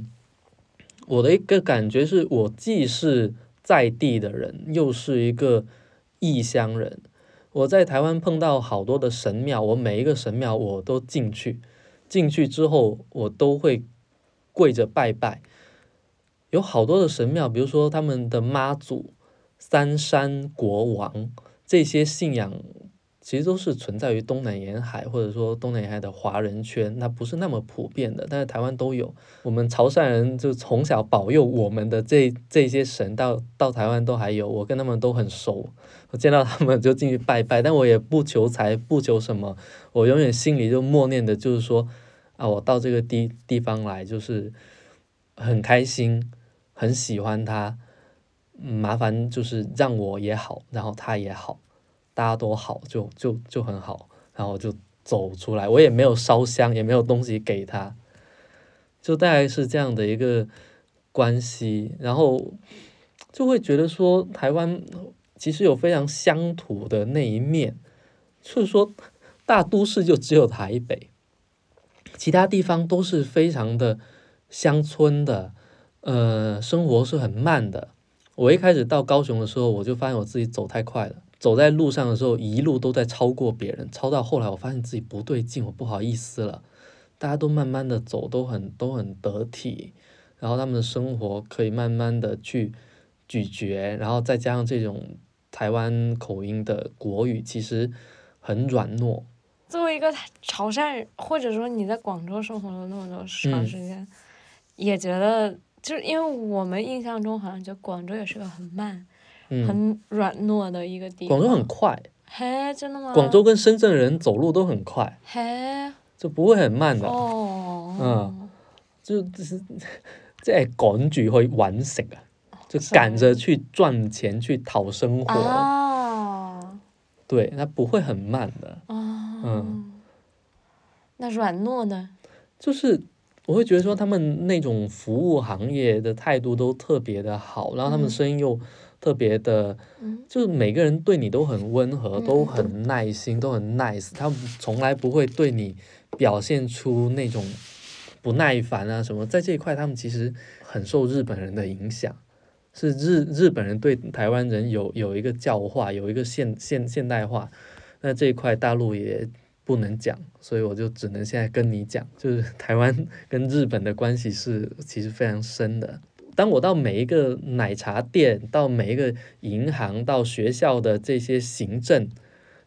我的一个感觉是我既是在地的人，又是一个异乡人。我在台湾碰到好多的神庙，我每一个神庙我都进去，进去之后我都会跪着拜拜。有好多的神庙，比如说他们的妈祖、三山国王这些信仰，其实都是存在于东南沿海，或者说东南沿海的华人圈，那不是那么普遍的。但是台湾都有，我们潮汕人就从小保佑我们的这这些神，到到台湾都还有，我跟他们都很熟，我见到他们就进去拜拜，但我也不求财，不求什么，我永远心里就默念的就是说，啊，我到这个地地方来就是很开心。很喜欢他，麻烦就是让我也好，然后他也好，大家都好，就就就很好，然后就走出来，我也没有烧香，也没有东西给他，就大概是这样的一个关系，然后就会觉得说台湾其实有非常乡土的那一面，就是说大都市就只有台北，其他地方都是非常的乡村的，呃，生活是很慢的。我一开始到高雄的时候，我就发现我自己走太快了。走在路上的时候，一路都在超过别人，超到后来，我发现自己不对劲，我不好意思了。大家都慢慢的走，都很都很得体，然后他们的生活可以慢慢的去咀嚼，然后再加上这种台湾口音的国语，其实很软糯。作为一个潮汕人，或者说你在广州生活了那么多长时间，也觉得就是因为我们印象中好像觉得广州也是个很慢。很软糯的一个地方。广州很快。嘿，真的吗？广州跟深圳人走路都很快。嘿。就不会很慢的。哦。嗯。就就是 在赶住去完成啊，就赶着去赚钱去讨生活。啊。对，它不会很慢的。哦。嗯。那软糯呢？就是我会觉得说，他们那种服务行业的态度都特别的好，然后他们声音又。特别的，就是每个人对你都很温和，都很耐心，都很 nice。他从来不会对你表现出那种不耐烦啊什么。在这一块，他们其实很受日本人的影响，是日日本人对台湾人有有一个教化，有一个现现现代化。那这一块大陆也不能讲，所以我就只能现在跟你讲，就是台湾跟日本的关系是其实非常深的。当我到每一个奶茶店，到每一个银行，到学校的这些行政，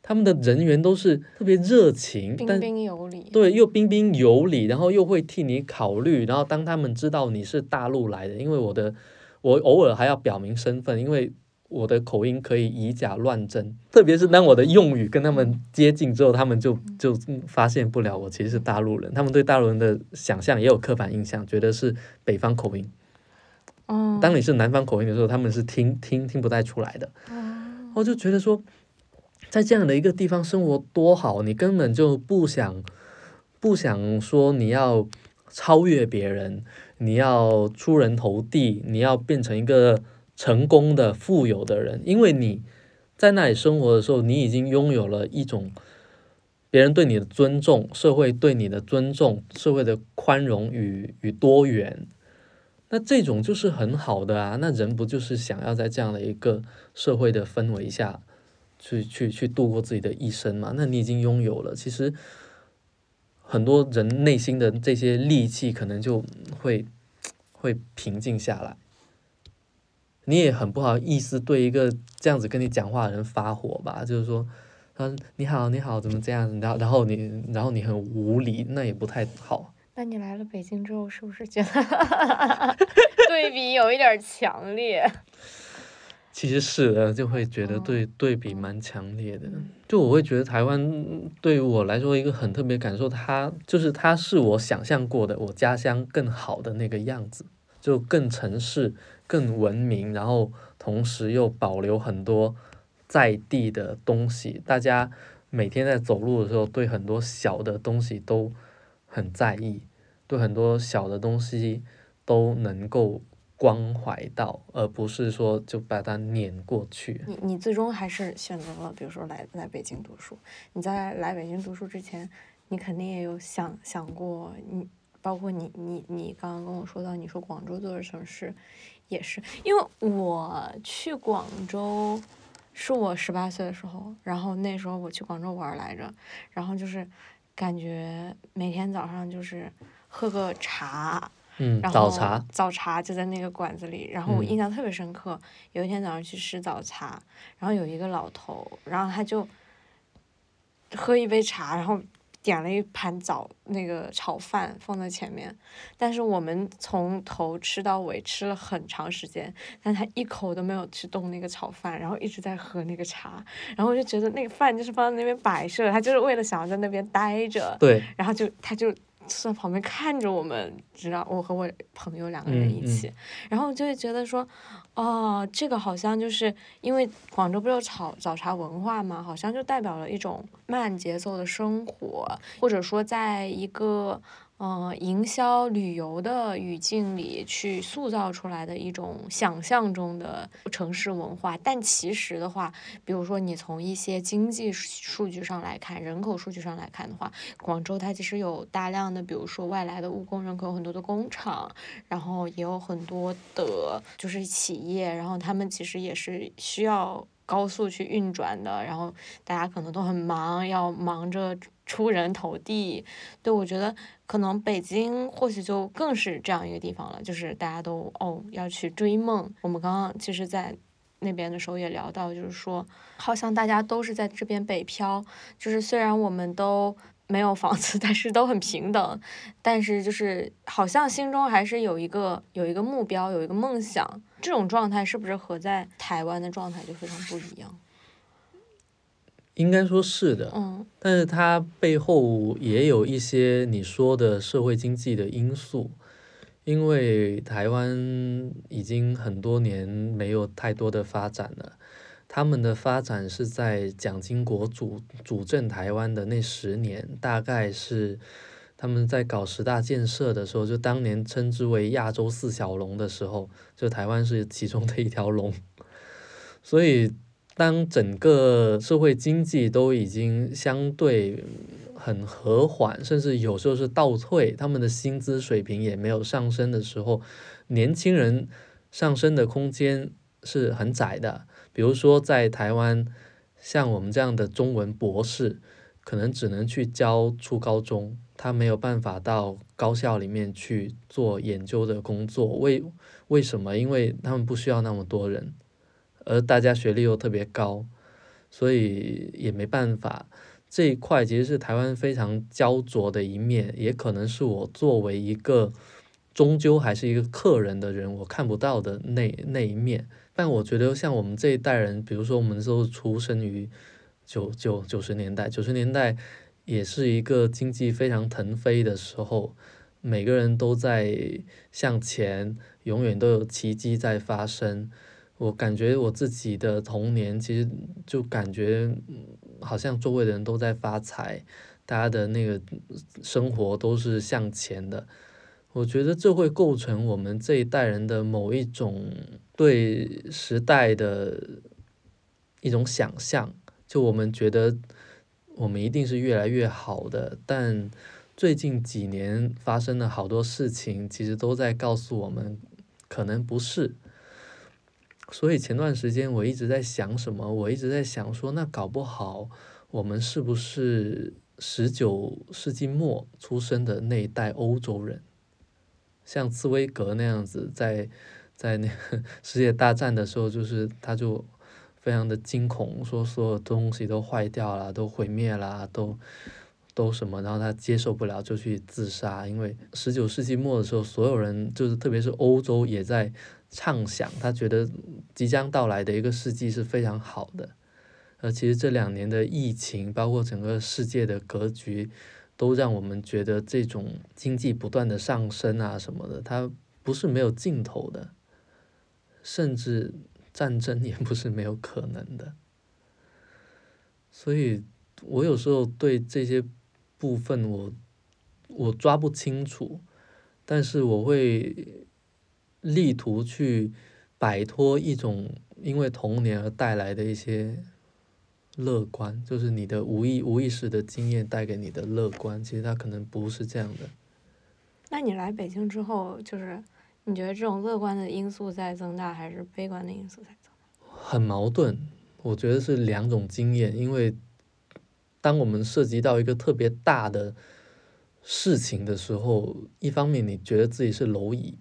他们的人员都是特别热情，彬彬有礼，对，又彬彬有礼，然后又会替你考虑。然后当他们知道你是大陆来的，因为我的我偶尔还要表明身份，因为我的口音可以以假乱真。特别是当我的用语跟他们接近之后，他们就就发现不了我其实是大陆人。他们对大陆人的想象也有刻板印象，觉得是北方口音。当你是南方口音的时候，他们是听听听不太出来的。我就觉得说，在这样的一个地方生活多好，你根本就不想不想说你要超越别人，你要出人头地，你要变成一个成功的富有的人，因为你在那里生活的时候，你已经拥有了一种别人对你的尊重，社会对你的尊重，社会的宽容与与多元。那这种就是很好的啊，那人不就是想要在这样的一个社会的氛围下，去去去度过自己的一生嘛？那你已经拥有了，其实很多人内心的这些戾气可能就会会平静下来。你也很不好意思对一个这样子跟你讲话的人发火吧？就是说，他你好你好怎么这样？然后然后你然后你很无理，那也不太好。那你来了北京之后，是不是觉得 对比有一点强烈？其实是的，就会觉得对对比蛮强烈的。就我会觉得台湾对于我来说一个很特别感受，它就是它是我想象过的我家乡更好的那个样子，就更城市、更文明，然后同时又保留很多在地的东西。大家每天在走路的时候，对很多小的东西都。很在意，对很多小的东西都能够关怀到，而不是说就把它碾过去。你你最终还是选择了，比如说来来北京读书。你在来北京读书之前，你肯定也有想想过，你包括你你你刚刚跟我说到，你说广州这座城市也是，因为我去广州是我十八岁的时候，然后那时候我去广州玩来着，然后就是。感觉每天早上就是喝个茶，然后早茶早茶就在那个馆子里，然后我印象特别深刻。有一天早上去吃早茶，然后有一个老头，然后他就喝一杯茶，然后。点了一盘早那个炒饭放在前面，但是我们从头吃到尾吃了很长时间，但他一口都没有去动那个炒饭，然后一直在喝那个茶，然后我就觉得那个饭就是放在那边摆设，他就是为了想要在那边待着，对，然后就他就在旁边看着我们，知道我和我朋友两个人一起，然后就会觉得说，哦，这个好像就是因为广州不是有早早茶文化嘛，好像就代表了一种慢节奏的生活，或者说在一个。嗯，营销旅游的语境里去塑造出来的一种想象中的城市文化，但其实的话，比如说你从一些经济数据上来看，人口数据上来看的话，广州它其实有大量的，比如说外来的务工人口，很多的工厂，然后也有很多的，就是企业，然后他们其实也是需要高速去运转的，然后大家可能都很忙，要忙着。出人头地，对我觉得可能北京或许就更是这样一个地方了，就是大家都哦要去追梦。我们刚刚其实，在那边的时候也聊到，就是说好像大家都是在这边北漂，就是虽然我们都没有房子，但是都很平等，但是就是好像心中还是有一个有一个目标，有一个梦想。这种状态是不是和在台湾的状态就非常不一样？应该说是的，嗯但是它背后也有一些你说的社会经济的因素，因为台湾已经很多年没有太多的发展了，他们的发展是在蒋经国主主政台湾的那十年，大概是他们在搞十大建设的时候，就当年称之为亚洲四小龙的时候，就台湾是其中的一条龙，所以。当整个社会经济都已经相对很和缓，甚至有时候是倒退，他们的薪资水平也没有上升的时候，年轻人上升的空间是很窄的。比如说在台湾，像我们这样的中文博士，可能只能去教初高中，他没有办法到高校里面去做研究的工作。为为什么？因为他们不需要那么多人。而大家学历又特别高，所以也没办法。这一块其实是台湾非常焦灼的一面，也可能是我作为一个终究还是一个客人的人，我看不到的那那一面。但我觉得像我们这一代人，比如说我们都出生于九九九十年代，九十年代也是一个经济非常腾飞的时候，每个人都在向前，永远都有奇迹在发生。我感觉我自己的童年，其实就感觉好像周围的人都在发财，大家的那个生活都是向前的。我觉得这会构成我们这一代人的某一种对时代的一种想象。就我们觉得我们一定是越来越好的，但最近几年发生的好多事情，其实都在告诉我们，可能不是。所以前段时间我一直在想什么？我一直在想说，那搞不好我们是不是十九世纪末出生的那一代欧洲人，像茨威格那样子，在在那 世界大战的时候，就是他就非常的惊恐，说所有东西都坏掉了，都毁灭了，都都什么，然后他接受不了，就去自杀。因为十九世纪末的时候，所有人就是特别是欧洲也在。畅想，他觉得即将到来的一个世纪是非常好的，而其实这两年的疫情，包括整个世界的格局，都让我们觉得这种经济不断的上升啊什么的，它不是没有尽头的，甚至战争也不是没有可能的。所以我有时候对这些部分，我我抓不清楚，但是我会。力图去摆脱一种因为童年而带来的一些乐观，就是你的无意无意识的经验带给你的乐观，其实它可能不是这样的。那你来北京之后，就是你觉得这种乐观的因素在增大，还是悲观的因素在增大？很矛盾，我觉得是两种经验，因为当我们涉及到一个特别大的事情的时候，一方面你觉得自己是蝼蚁。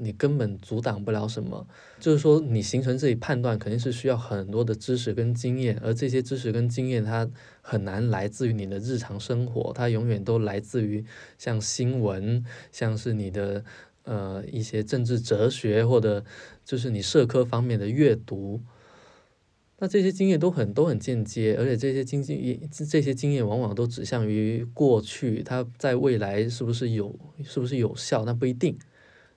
你根本阻挡不了什么，就是说你形成自己判断肯定是需要很多的知识跟经验，而这些知识跟经验它很难来自于你的日常生活，它永远都来自于像新闻，像是你的呃一些政治哲学或者就是你社科方面的阅读。那这些经验都很都很间接，而且这些经验这些经验往往都指向于过去，它在未来是不是有是不是有效，那不一定。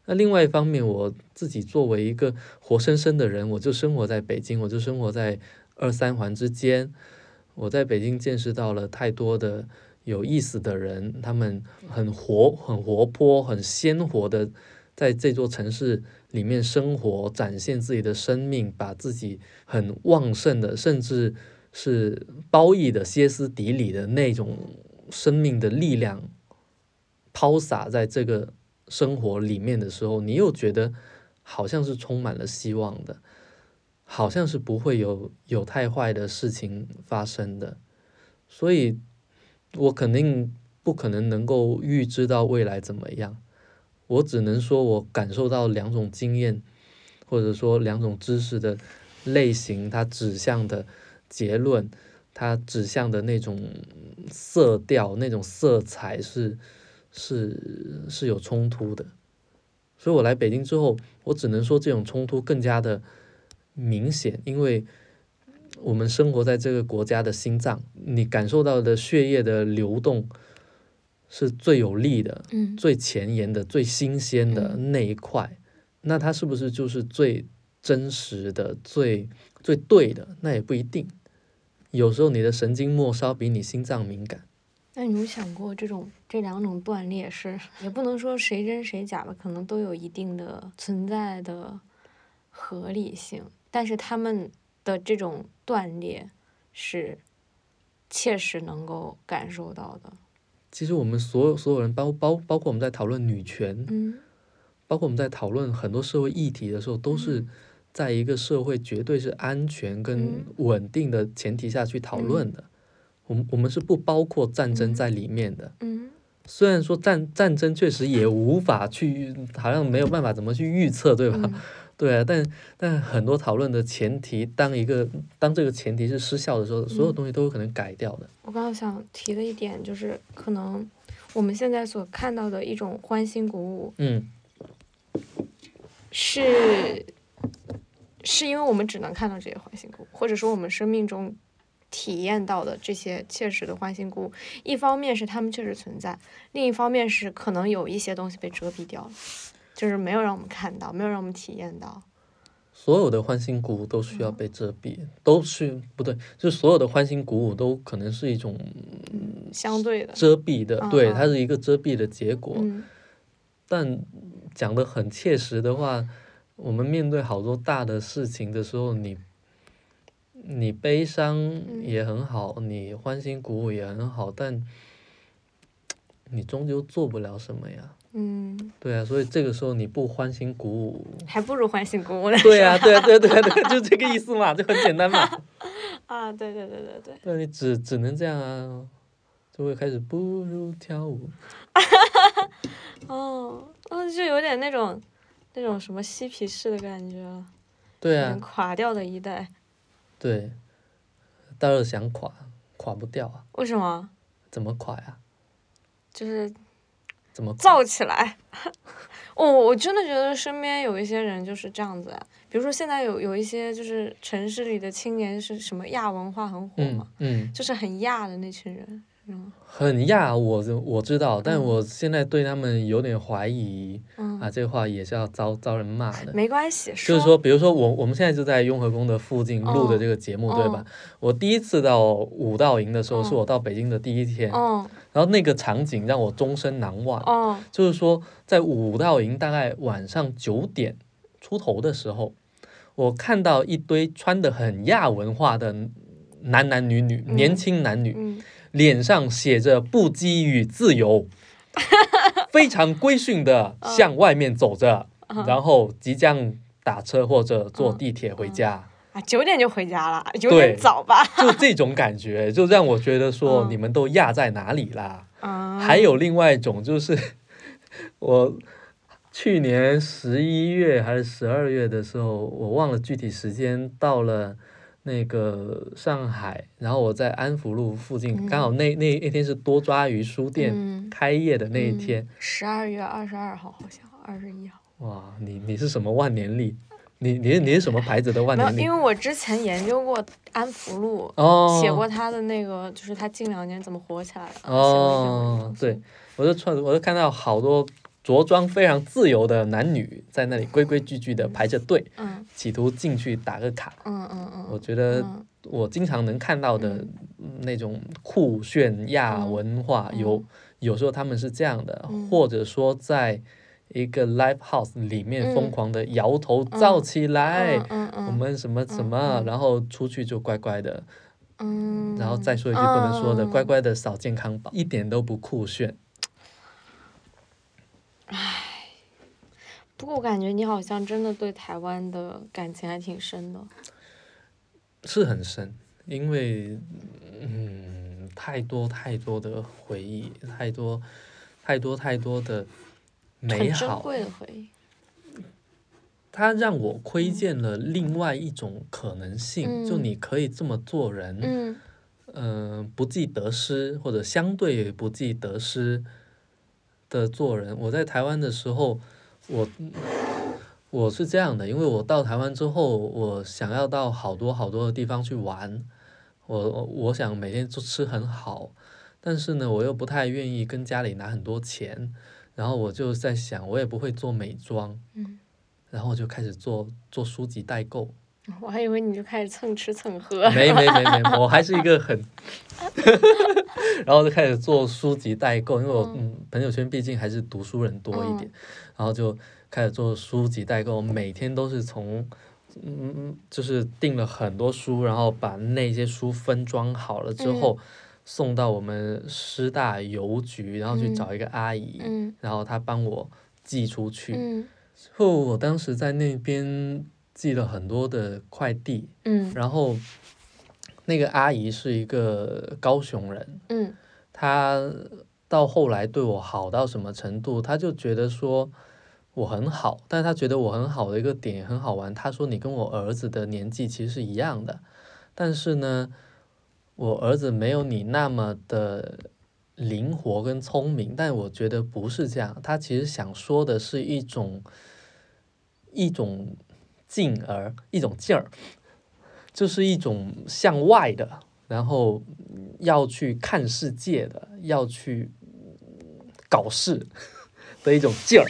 那另外一方面，我自己作为一个活生生的人，我就生活在北京，我就生活在二三环之间，我在北京见识到了太多的有意思的人，他们很活、很活泼、很鲜活的在这座城市。里面生活，展现自己的生命，把自己很旺盛的，甚至是褒义的、歇斯底里的那种生命的力量抛洒在这个生活里面的时候，你又觉得好像是充满了希望的，好像是不会有有太坏的事情发生的。所以，我肯定不可能能够预知到未来怎么样。我只能说，我感受到两种经验，或者说两种知识的类型，它指向的结论，它指向的那种色调、那种色彩是是是有冲突的。所以我来北京之后，我只能说这种冲突更加的明显，因为我们生活在这个国家的心脏，你感受到的血液的流动。是最有力的，最前沿的、最新鲜的那一块，那它是不是就是最真实的、最最对的？那也不一定。有时候你的神经末梢比你心脏敏感。那你有想过，这种这两种断裂是也不能说谁真谁假吧？可能都有一定的存在的合理性，但是他们的这种断裂是切实能够感受到的。其实我们所有所有人，包包包括我们在讨论女权，嗯，包括我们在讨论很多社会议题的时候，都是在一个社会绝对是安全跟稳定的前提下去讨论的。我们我们是不包括战争在里面的。嗯，虽然说战战争确实也无法去，好像没有办法怎么去预测，对吧？对啊，但但很多讨论的前提，当一个当这个前提是失效的时候，所有东西都有可能改掉的。我刚刚想提的一点就是，可能我们现在所看到的一种欢欣鼓舞，嗯，是是因为我们只能看到这些欢欣鼓舞，或者说我们生命中体验到的这些切实的欢欣鼓舞，一方面是他们确实存在，另一方面是可能有一些东西被遮蔽掉了。就是没有让我们看到，没有让我们体验到。所有的欢欣鼓舞都需要被遮蔽，都是不对，就是所有的欢欣鼓舞都可能是一种相对的遮蔽的，对，它是一个遮蔽的结果。但讲的很切实的话，我们面对好多大的事情的时候，你你悲伤也很好，你欢欣鼓舞也很好，但你终究做不了什么呀。嗯，对啊，所以这个时候你不欢欣鼓舞，还不如欢欣鼓舞呢。对啊，对啊，对啊对对，就这个意思嘛，就很简单嘛。啊，对对对对对。那你只只能这样啊，就会开始不如跳舞。哦，那，就有点那种那种什么嬉皮士的感觉了。对啊。垮掉的一代。对，大热想垮，垮不掉啊。为什么？怎么垮呀？就是。怎么造起来？我我真的觉得身边有一些人就是这样子啊，比如说现在有有一些就是城市里的青年是什么亚文化很火嘛，嗯，就是很亚的那群人。很亚，我我知道，但我现在对他们有点怀疑。啊，这话也是要遭遭人骂的。没关系，就是说，比如说我我们现在就在雍和宫的附近录的这个节目，对吧？我第一次到武道营的时候，是我到北京的第一天。然后那个场景让我终身难忘。就是说，在武道营大概晚上九点出头的时候，我看到一堆穿的很亚文化的男男女女，年轻男女。脸上写着不羁与自由，非常规训的向外面走着，然后即将打车或者坐地铁回家。啊，九点就回家了，有点早吧？就这种感觉，就让我觉得说你们都压在哪里啦？还有另外一种就是，我去年十一月还是十二月的时候，我忘了具体时间，到了。那个上海，然后我在安福路附近，刚好那那那天是多抓鱼书店开业的那一天，十二月二十二号好像二十一号。哇，你你是什么万年历？你你你是什么牌子的万年历？因为我之前研究过安福路，写过他的那个，就是他近两年怎么火起来的。哦，对，我就穿，我就看到好多着装非常自由的男女在那里规规矩矩的排着队，嗯，企图进去打个卡。嗯嗯嗯。我觉得我经常能看到的那种酷炫亚文化，有有时候他们是这样的，或者说在。一个 live house 里面疯狂的摇头造起来，我们什么什么，然后出去就乖乖的，然后再说一句不能说的，乖乖的扫健康宝，一点都不酷炫。唉，不过我感觉你好像真的对台湾的感情还挺深的。是很深，因为嗯，太多太多的回忆，太多太多太多的。美好，它让我窥见了另外一种可能性，就你可以这么做人，嗯，不计得失或者相对不计得失的做人。我在台湾的时候，我我是这样的，因为我到台湾之后，我想要到好多好多的地方去玩，我我想每天都吃很好，但是呢，我又不太愿意跟家里拿很多钱。然后我就在想，我也不会做美妆，然后我就开始做做书籍代购。我还以为你就开始蹭吃蹭喝。没没没 没，我还是一个很，然后就开始做书籍代购，因为我嗯朋友圈毕竟还是读书人多一点，然后就开始做书籍代购，每天都是从嗯嗯就是订了很多书，然后把那些书分装好了之后。送到我们师大邮局，然后去找一个阿姨，然后她帮我寄出去。后我当时在那边寄了很多的快递，嗯然后那个阿姨是一个高雄人，嗯她到后来对我好到什么程度？她就觉得说我很好，但是她觉得我很好的一个点很好玩。她说你跟我儿子的年纪其实是一样的，但是呢。我儿子没有你那么的灵活跟聪明，但我觉得不是这样。他其实想说的是一种一种劲儿，一种劲儿，就是一种向外的，然后要去看世界的，要去搞事的一种劲儿。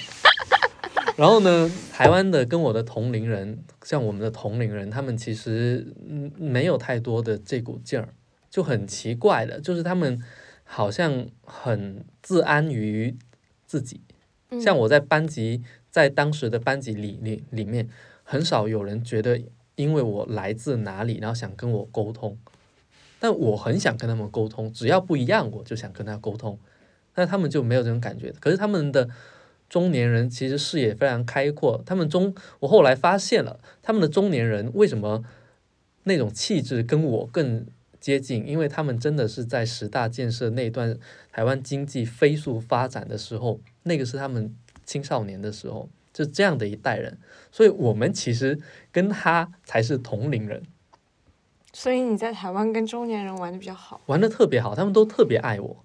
然后呢，台湾的跟我的同龄人，像我们的同龄人，他们其实没有太多的这股劲儿。就很奇怪的，就是他们好像很自安于自己。像我在班级，在当时的班级里里里面，很少有人觉得因为我来自哪里，然后想跟我沟通。但我很想跟他们沟通，只要不一样，我就想跟他沟通。那他们就没有这种感觉。可是他们的中年人其实视野非常开阔。他们中，我后来发现了，他们的中年人为什么那种气质跟我更。接近，因为他们真的是在十大建设那段台湾经济飞速发展的时候，那个是他们青少年的时候，就这样的一代人，所以我们其实跟他才是同龄人。所以你在台湾跟中年人玩的比较好，玩的特别好，他们都特别爱我，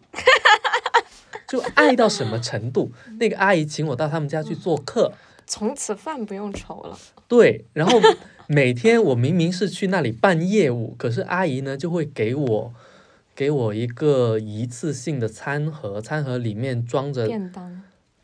就爱到什么程度？那个阿姨请我到他们家去做客，从此饭不用愁了。对，然后。每天我明明是去那里办业务，可是阿姨呢就会给我给我一个一次性的餐盒，餐盒里面装着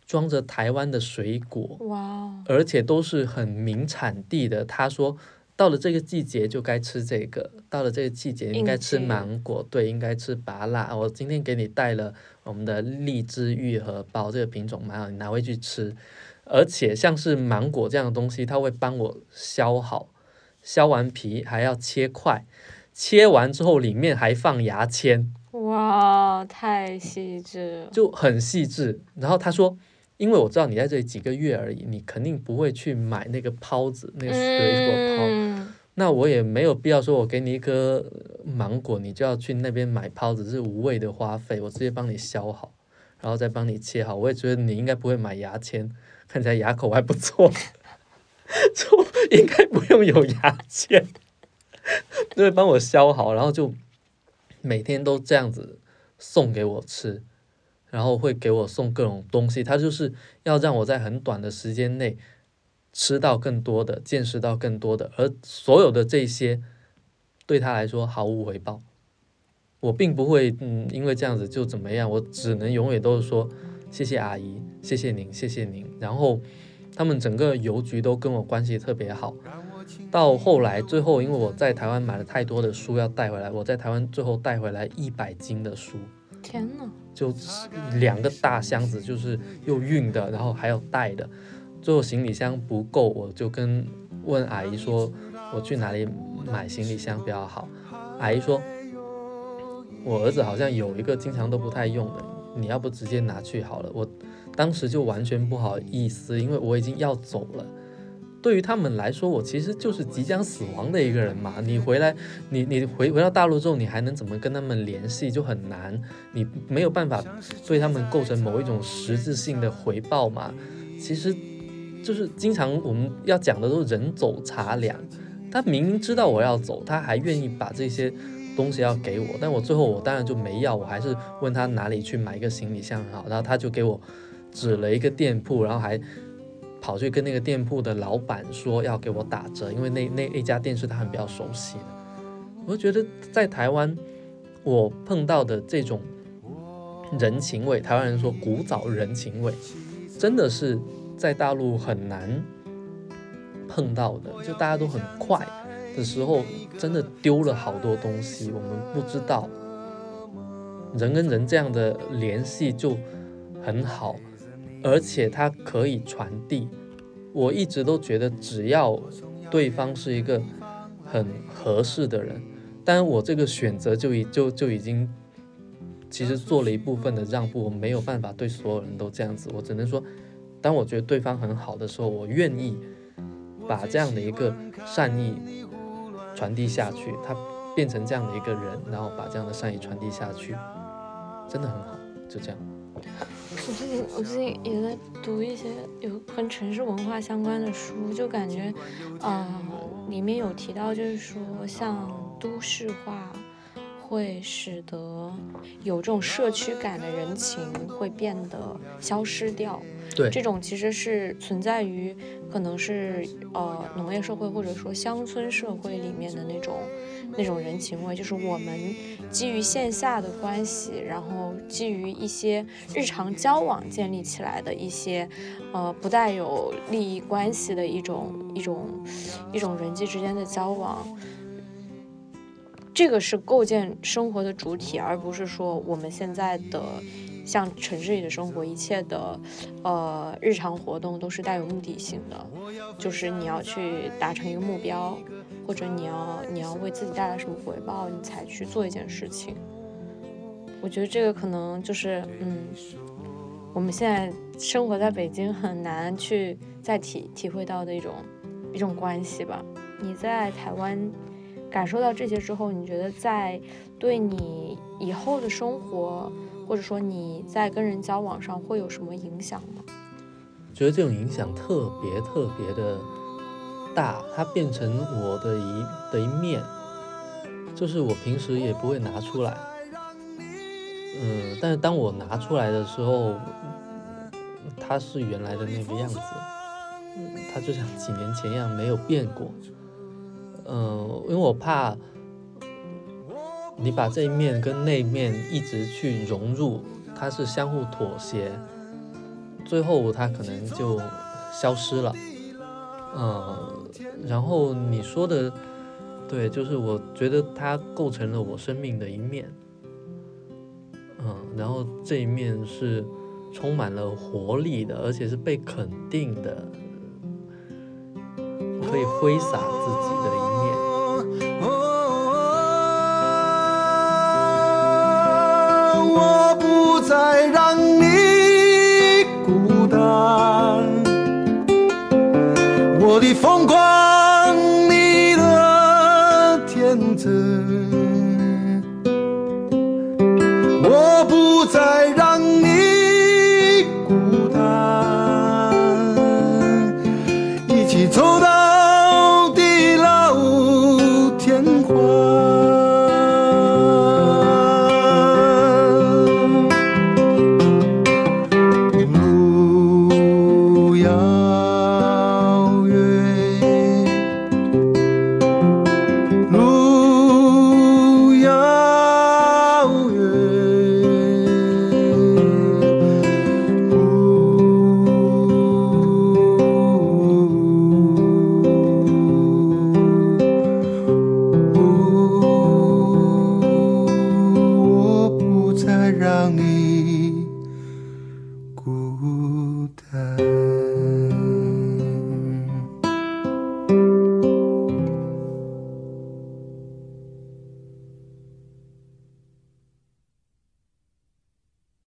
装着台湾的水果，哇，而且都是很名产地的。他说到了这个季节就该吃这个，到了这个季节应该吃芒果，对，应该吃芭辣。我今天给你带了我们的荔枝玉荷包，这个品种蛮好，你拿回去吃。而且像是芒果这样的东西，他会帮我削好。削完皮还要切块，切完之后里面还放牙签。哇，太细致了，就很细致。然后他说，因为我知道你在这里几个月而已，你肯定不会去买那个抛子，那个水果抛。那我也没有必要说，我给你一颗芒果，你就要去那边买抛子，是无谓的花费。我直接帮你削好，然后再帮你切好。我也觉得你应该不会买牙签，看起来牙口还不错。就应该不用有牙签，就会帮我削好，然后就每天都这样子送给我吃，然后会给我送各种东西。他就是要让我在很短的时间内吃到更多的，见识到更多的，而所有的这些对他来说毫无回报。我并不会，嗯，因为这样子就怎么样，我只能永远都是说谢谢阿姨，谢谢您，谢谢您。然后他们整个邮局都跟我关系特别好。到后来，最后因为我在台湾买了太多的书要带回来，我在台湾最后带回来一百斤的书。天呐，就两个大箱子，就是又运的，然后还有带的。最后行李箱不够，我就跟问阿姨说，我去哪里买行李箱比较好？阿姨说，我儿子好像有一个经常都不太用的，你要不直接拿去好了。我当时就完全不好意思，因为我已经要走了。对于他们来说，我其实就是即将死亡的一个人嘛。你回来，你你回回到大陆之后，你还能怎么跟他们联系？就很难，你没有办法对他们构成某一种实质性的回报嘛。其实。就是经常我们要讲的都是人走茶凉，他明明知道我要走，他还愿意把这些东西要给我，但我最后我当然就没要，我还是问他哪里去买一个行李箱好，然后他就给我指了一个店铺，然后还跑去跟那个店铺的老板说要给我打折，因为那那那家店是他很比较熟悉的。我就觉得在台湾我碰到的这种人情味，台湾人说古早人情味，真的是。在大陆很难碰到的，就大家都很快的时候，真的丢了好多东西，我们不知道。人跟人这样的联系就很好，而且它可以传递。我一直都觉得，只要对方是一个很合适的人，当然我这个选择就已就就已经其实做了一部分的让步，我没有办法对所有人都这样子，我只能说。当我觉得对方很好的时候，我愿意把这样的一个善意传递下去，他变成这样的一个人，然后把这样的善意传递下去，真的很好，就这样。我最近我最近也在读一些有跟城市文化相关的书，就感觉，呃，里面有提到，就是说像都市化。会使得有这种社区感的人情会变得消失掉。对，这种其实是存在于可能是呃农业社会或者说乡村社会里面的那种那种人情味，就是我们基于线下的关系，然后基于一些日常交往建立起来的一些呃不带有利益关系的一种一种一种人际之间的交往。这个是构建生活的主体，而不是说我们现在的像城市里的生活，一切的呃日常活动都是带有目的性的，就是你要去达成一个目标，或者你要你要为自己带来什么回报，你才去做一件事情。我觉得这个可能就是嗯，我们现在生活在北京很难去再体体会到的一种一种关系吧。你在台湾。感受到这些之后，你觉得在对你以后的生活，或者说你在跟人交往上会有什么影响吗？觉得这种影响特别特别的大，它变成我的一的一面，就是我平时也不会拿出来。嗯，但是当我拿出来的时候，它是原来的那个样子，它就像几年前一样没有变过。嗯，因为我怕你把这一面跟那一面一直去融入，它是相互妥协，最后它可能就消失了。嗯，然后你说的对，就是我觉得它构成了我生命的一面。嗯，然后这一面是充满了活力的，而且是被肯定的，可以挥洒自己的。再让你孤单，我的疯狂，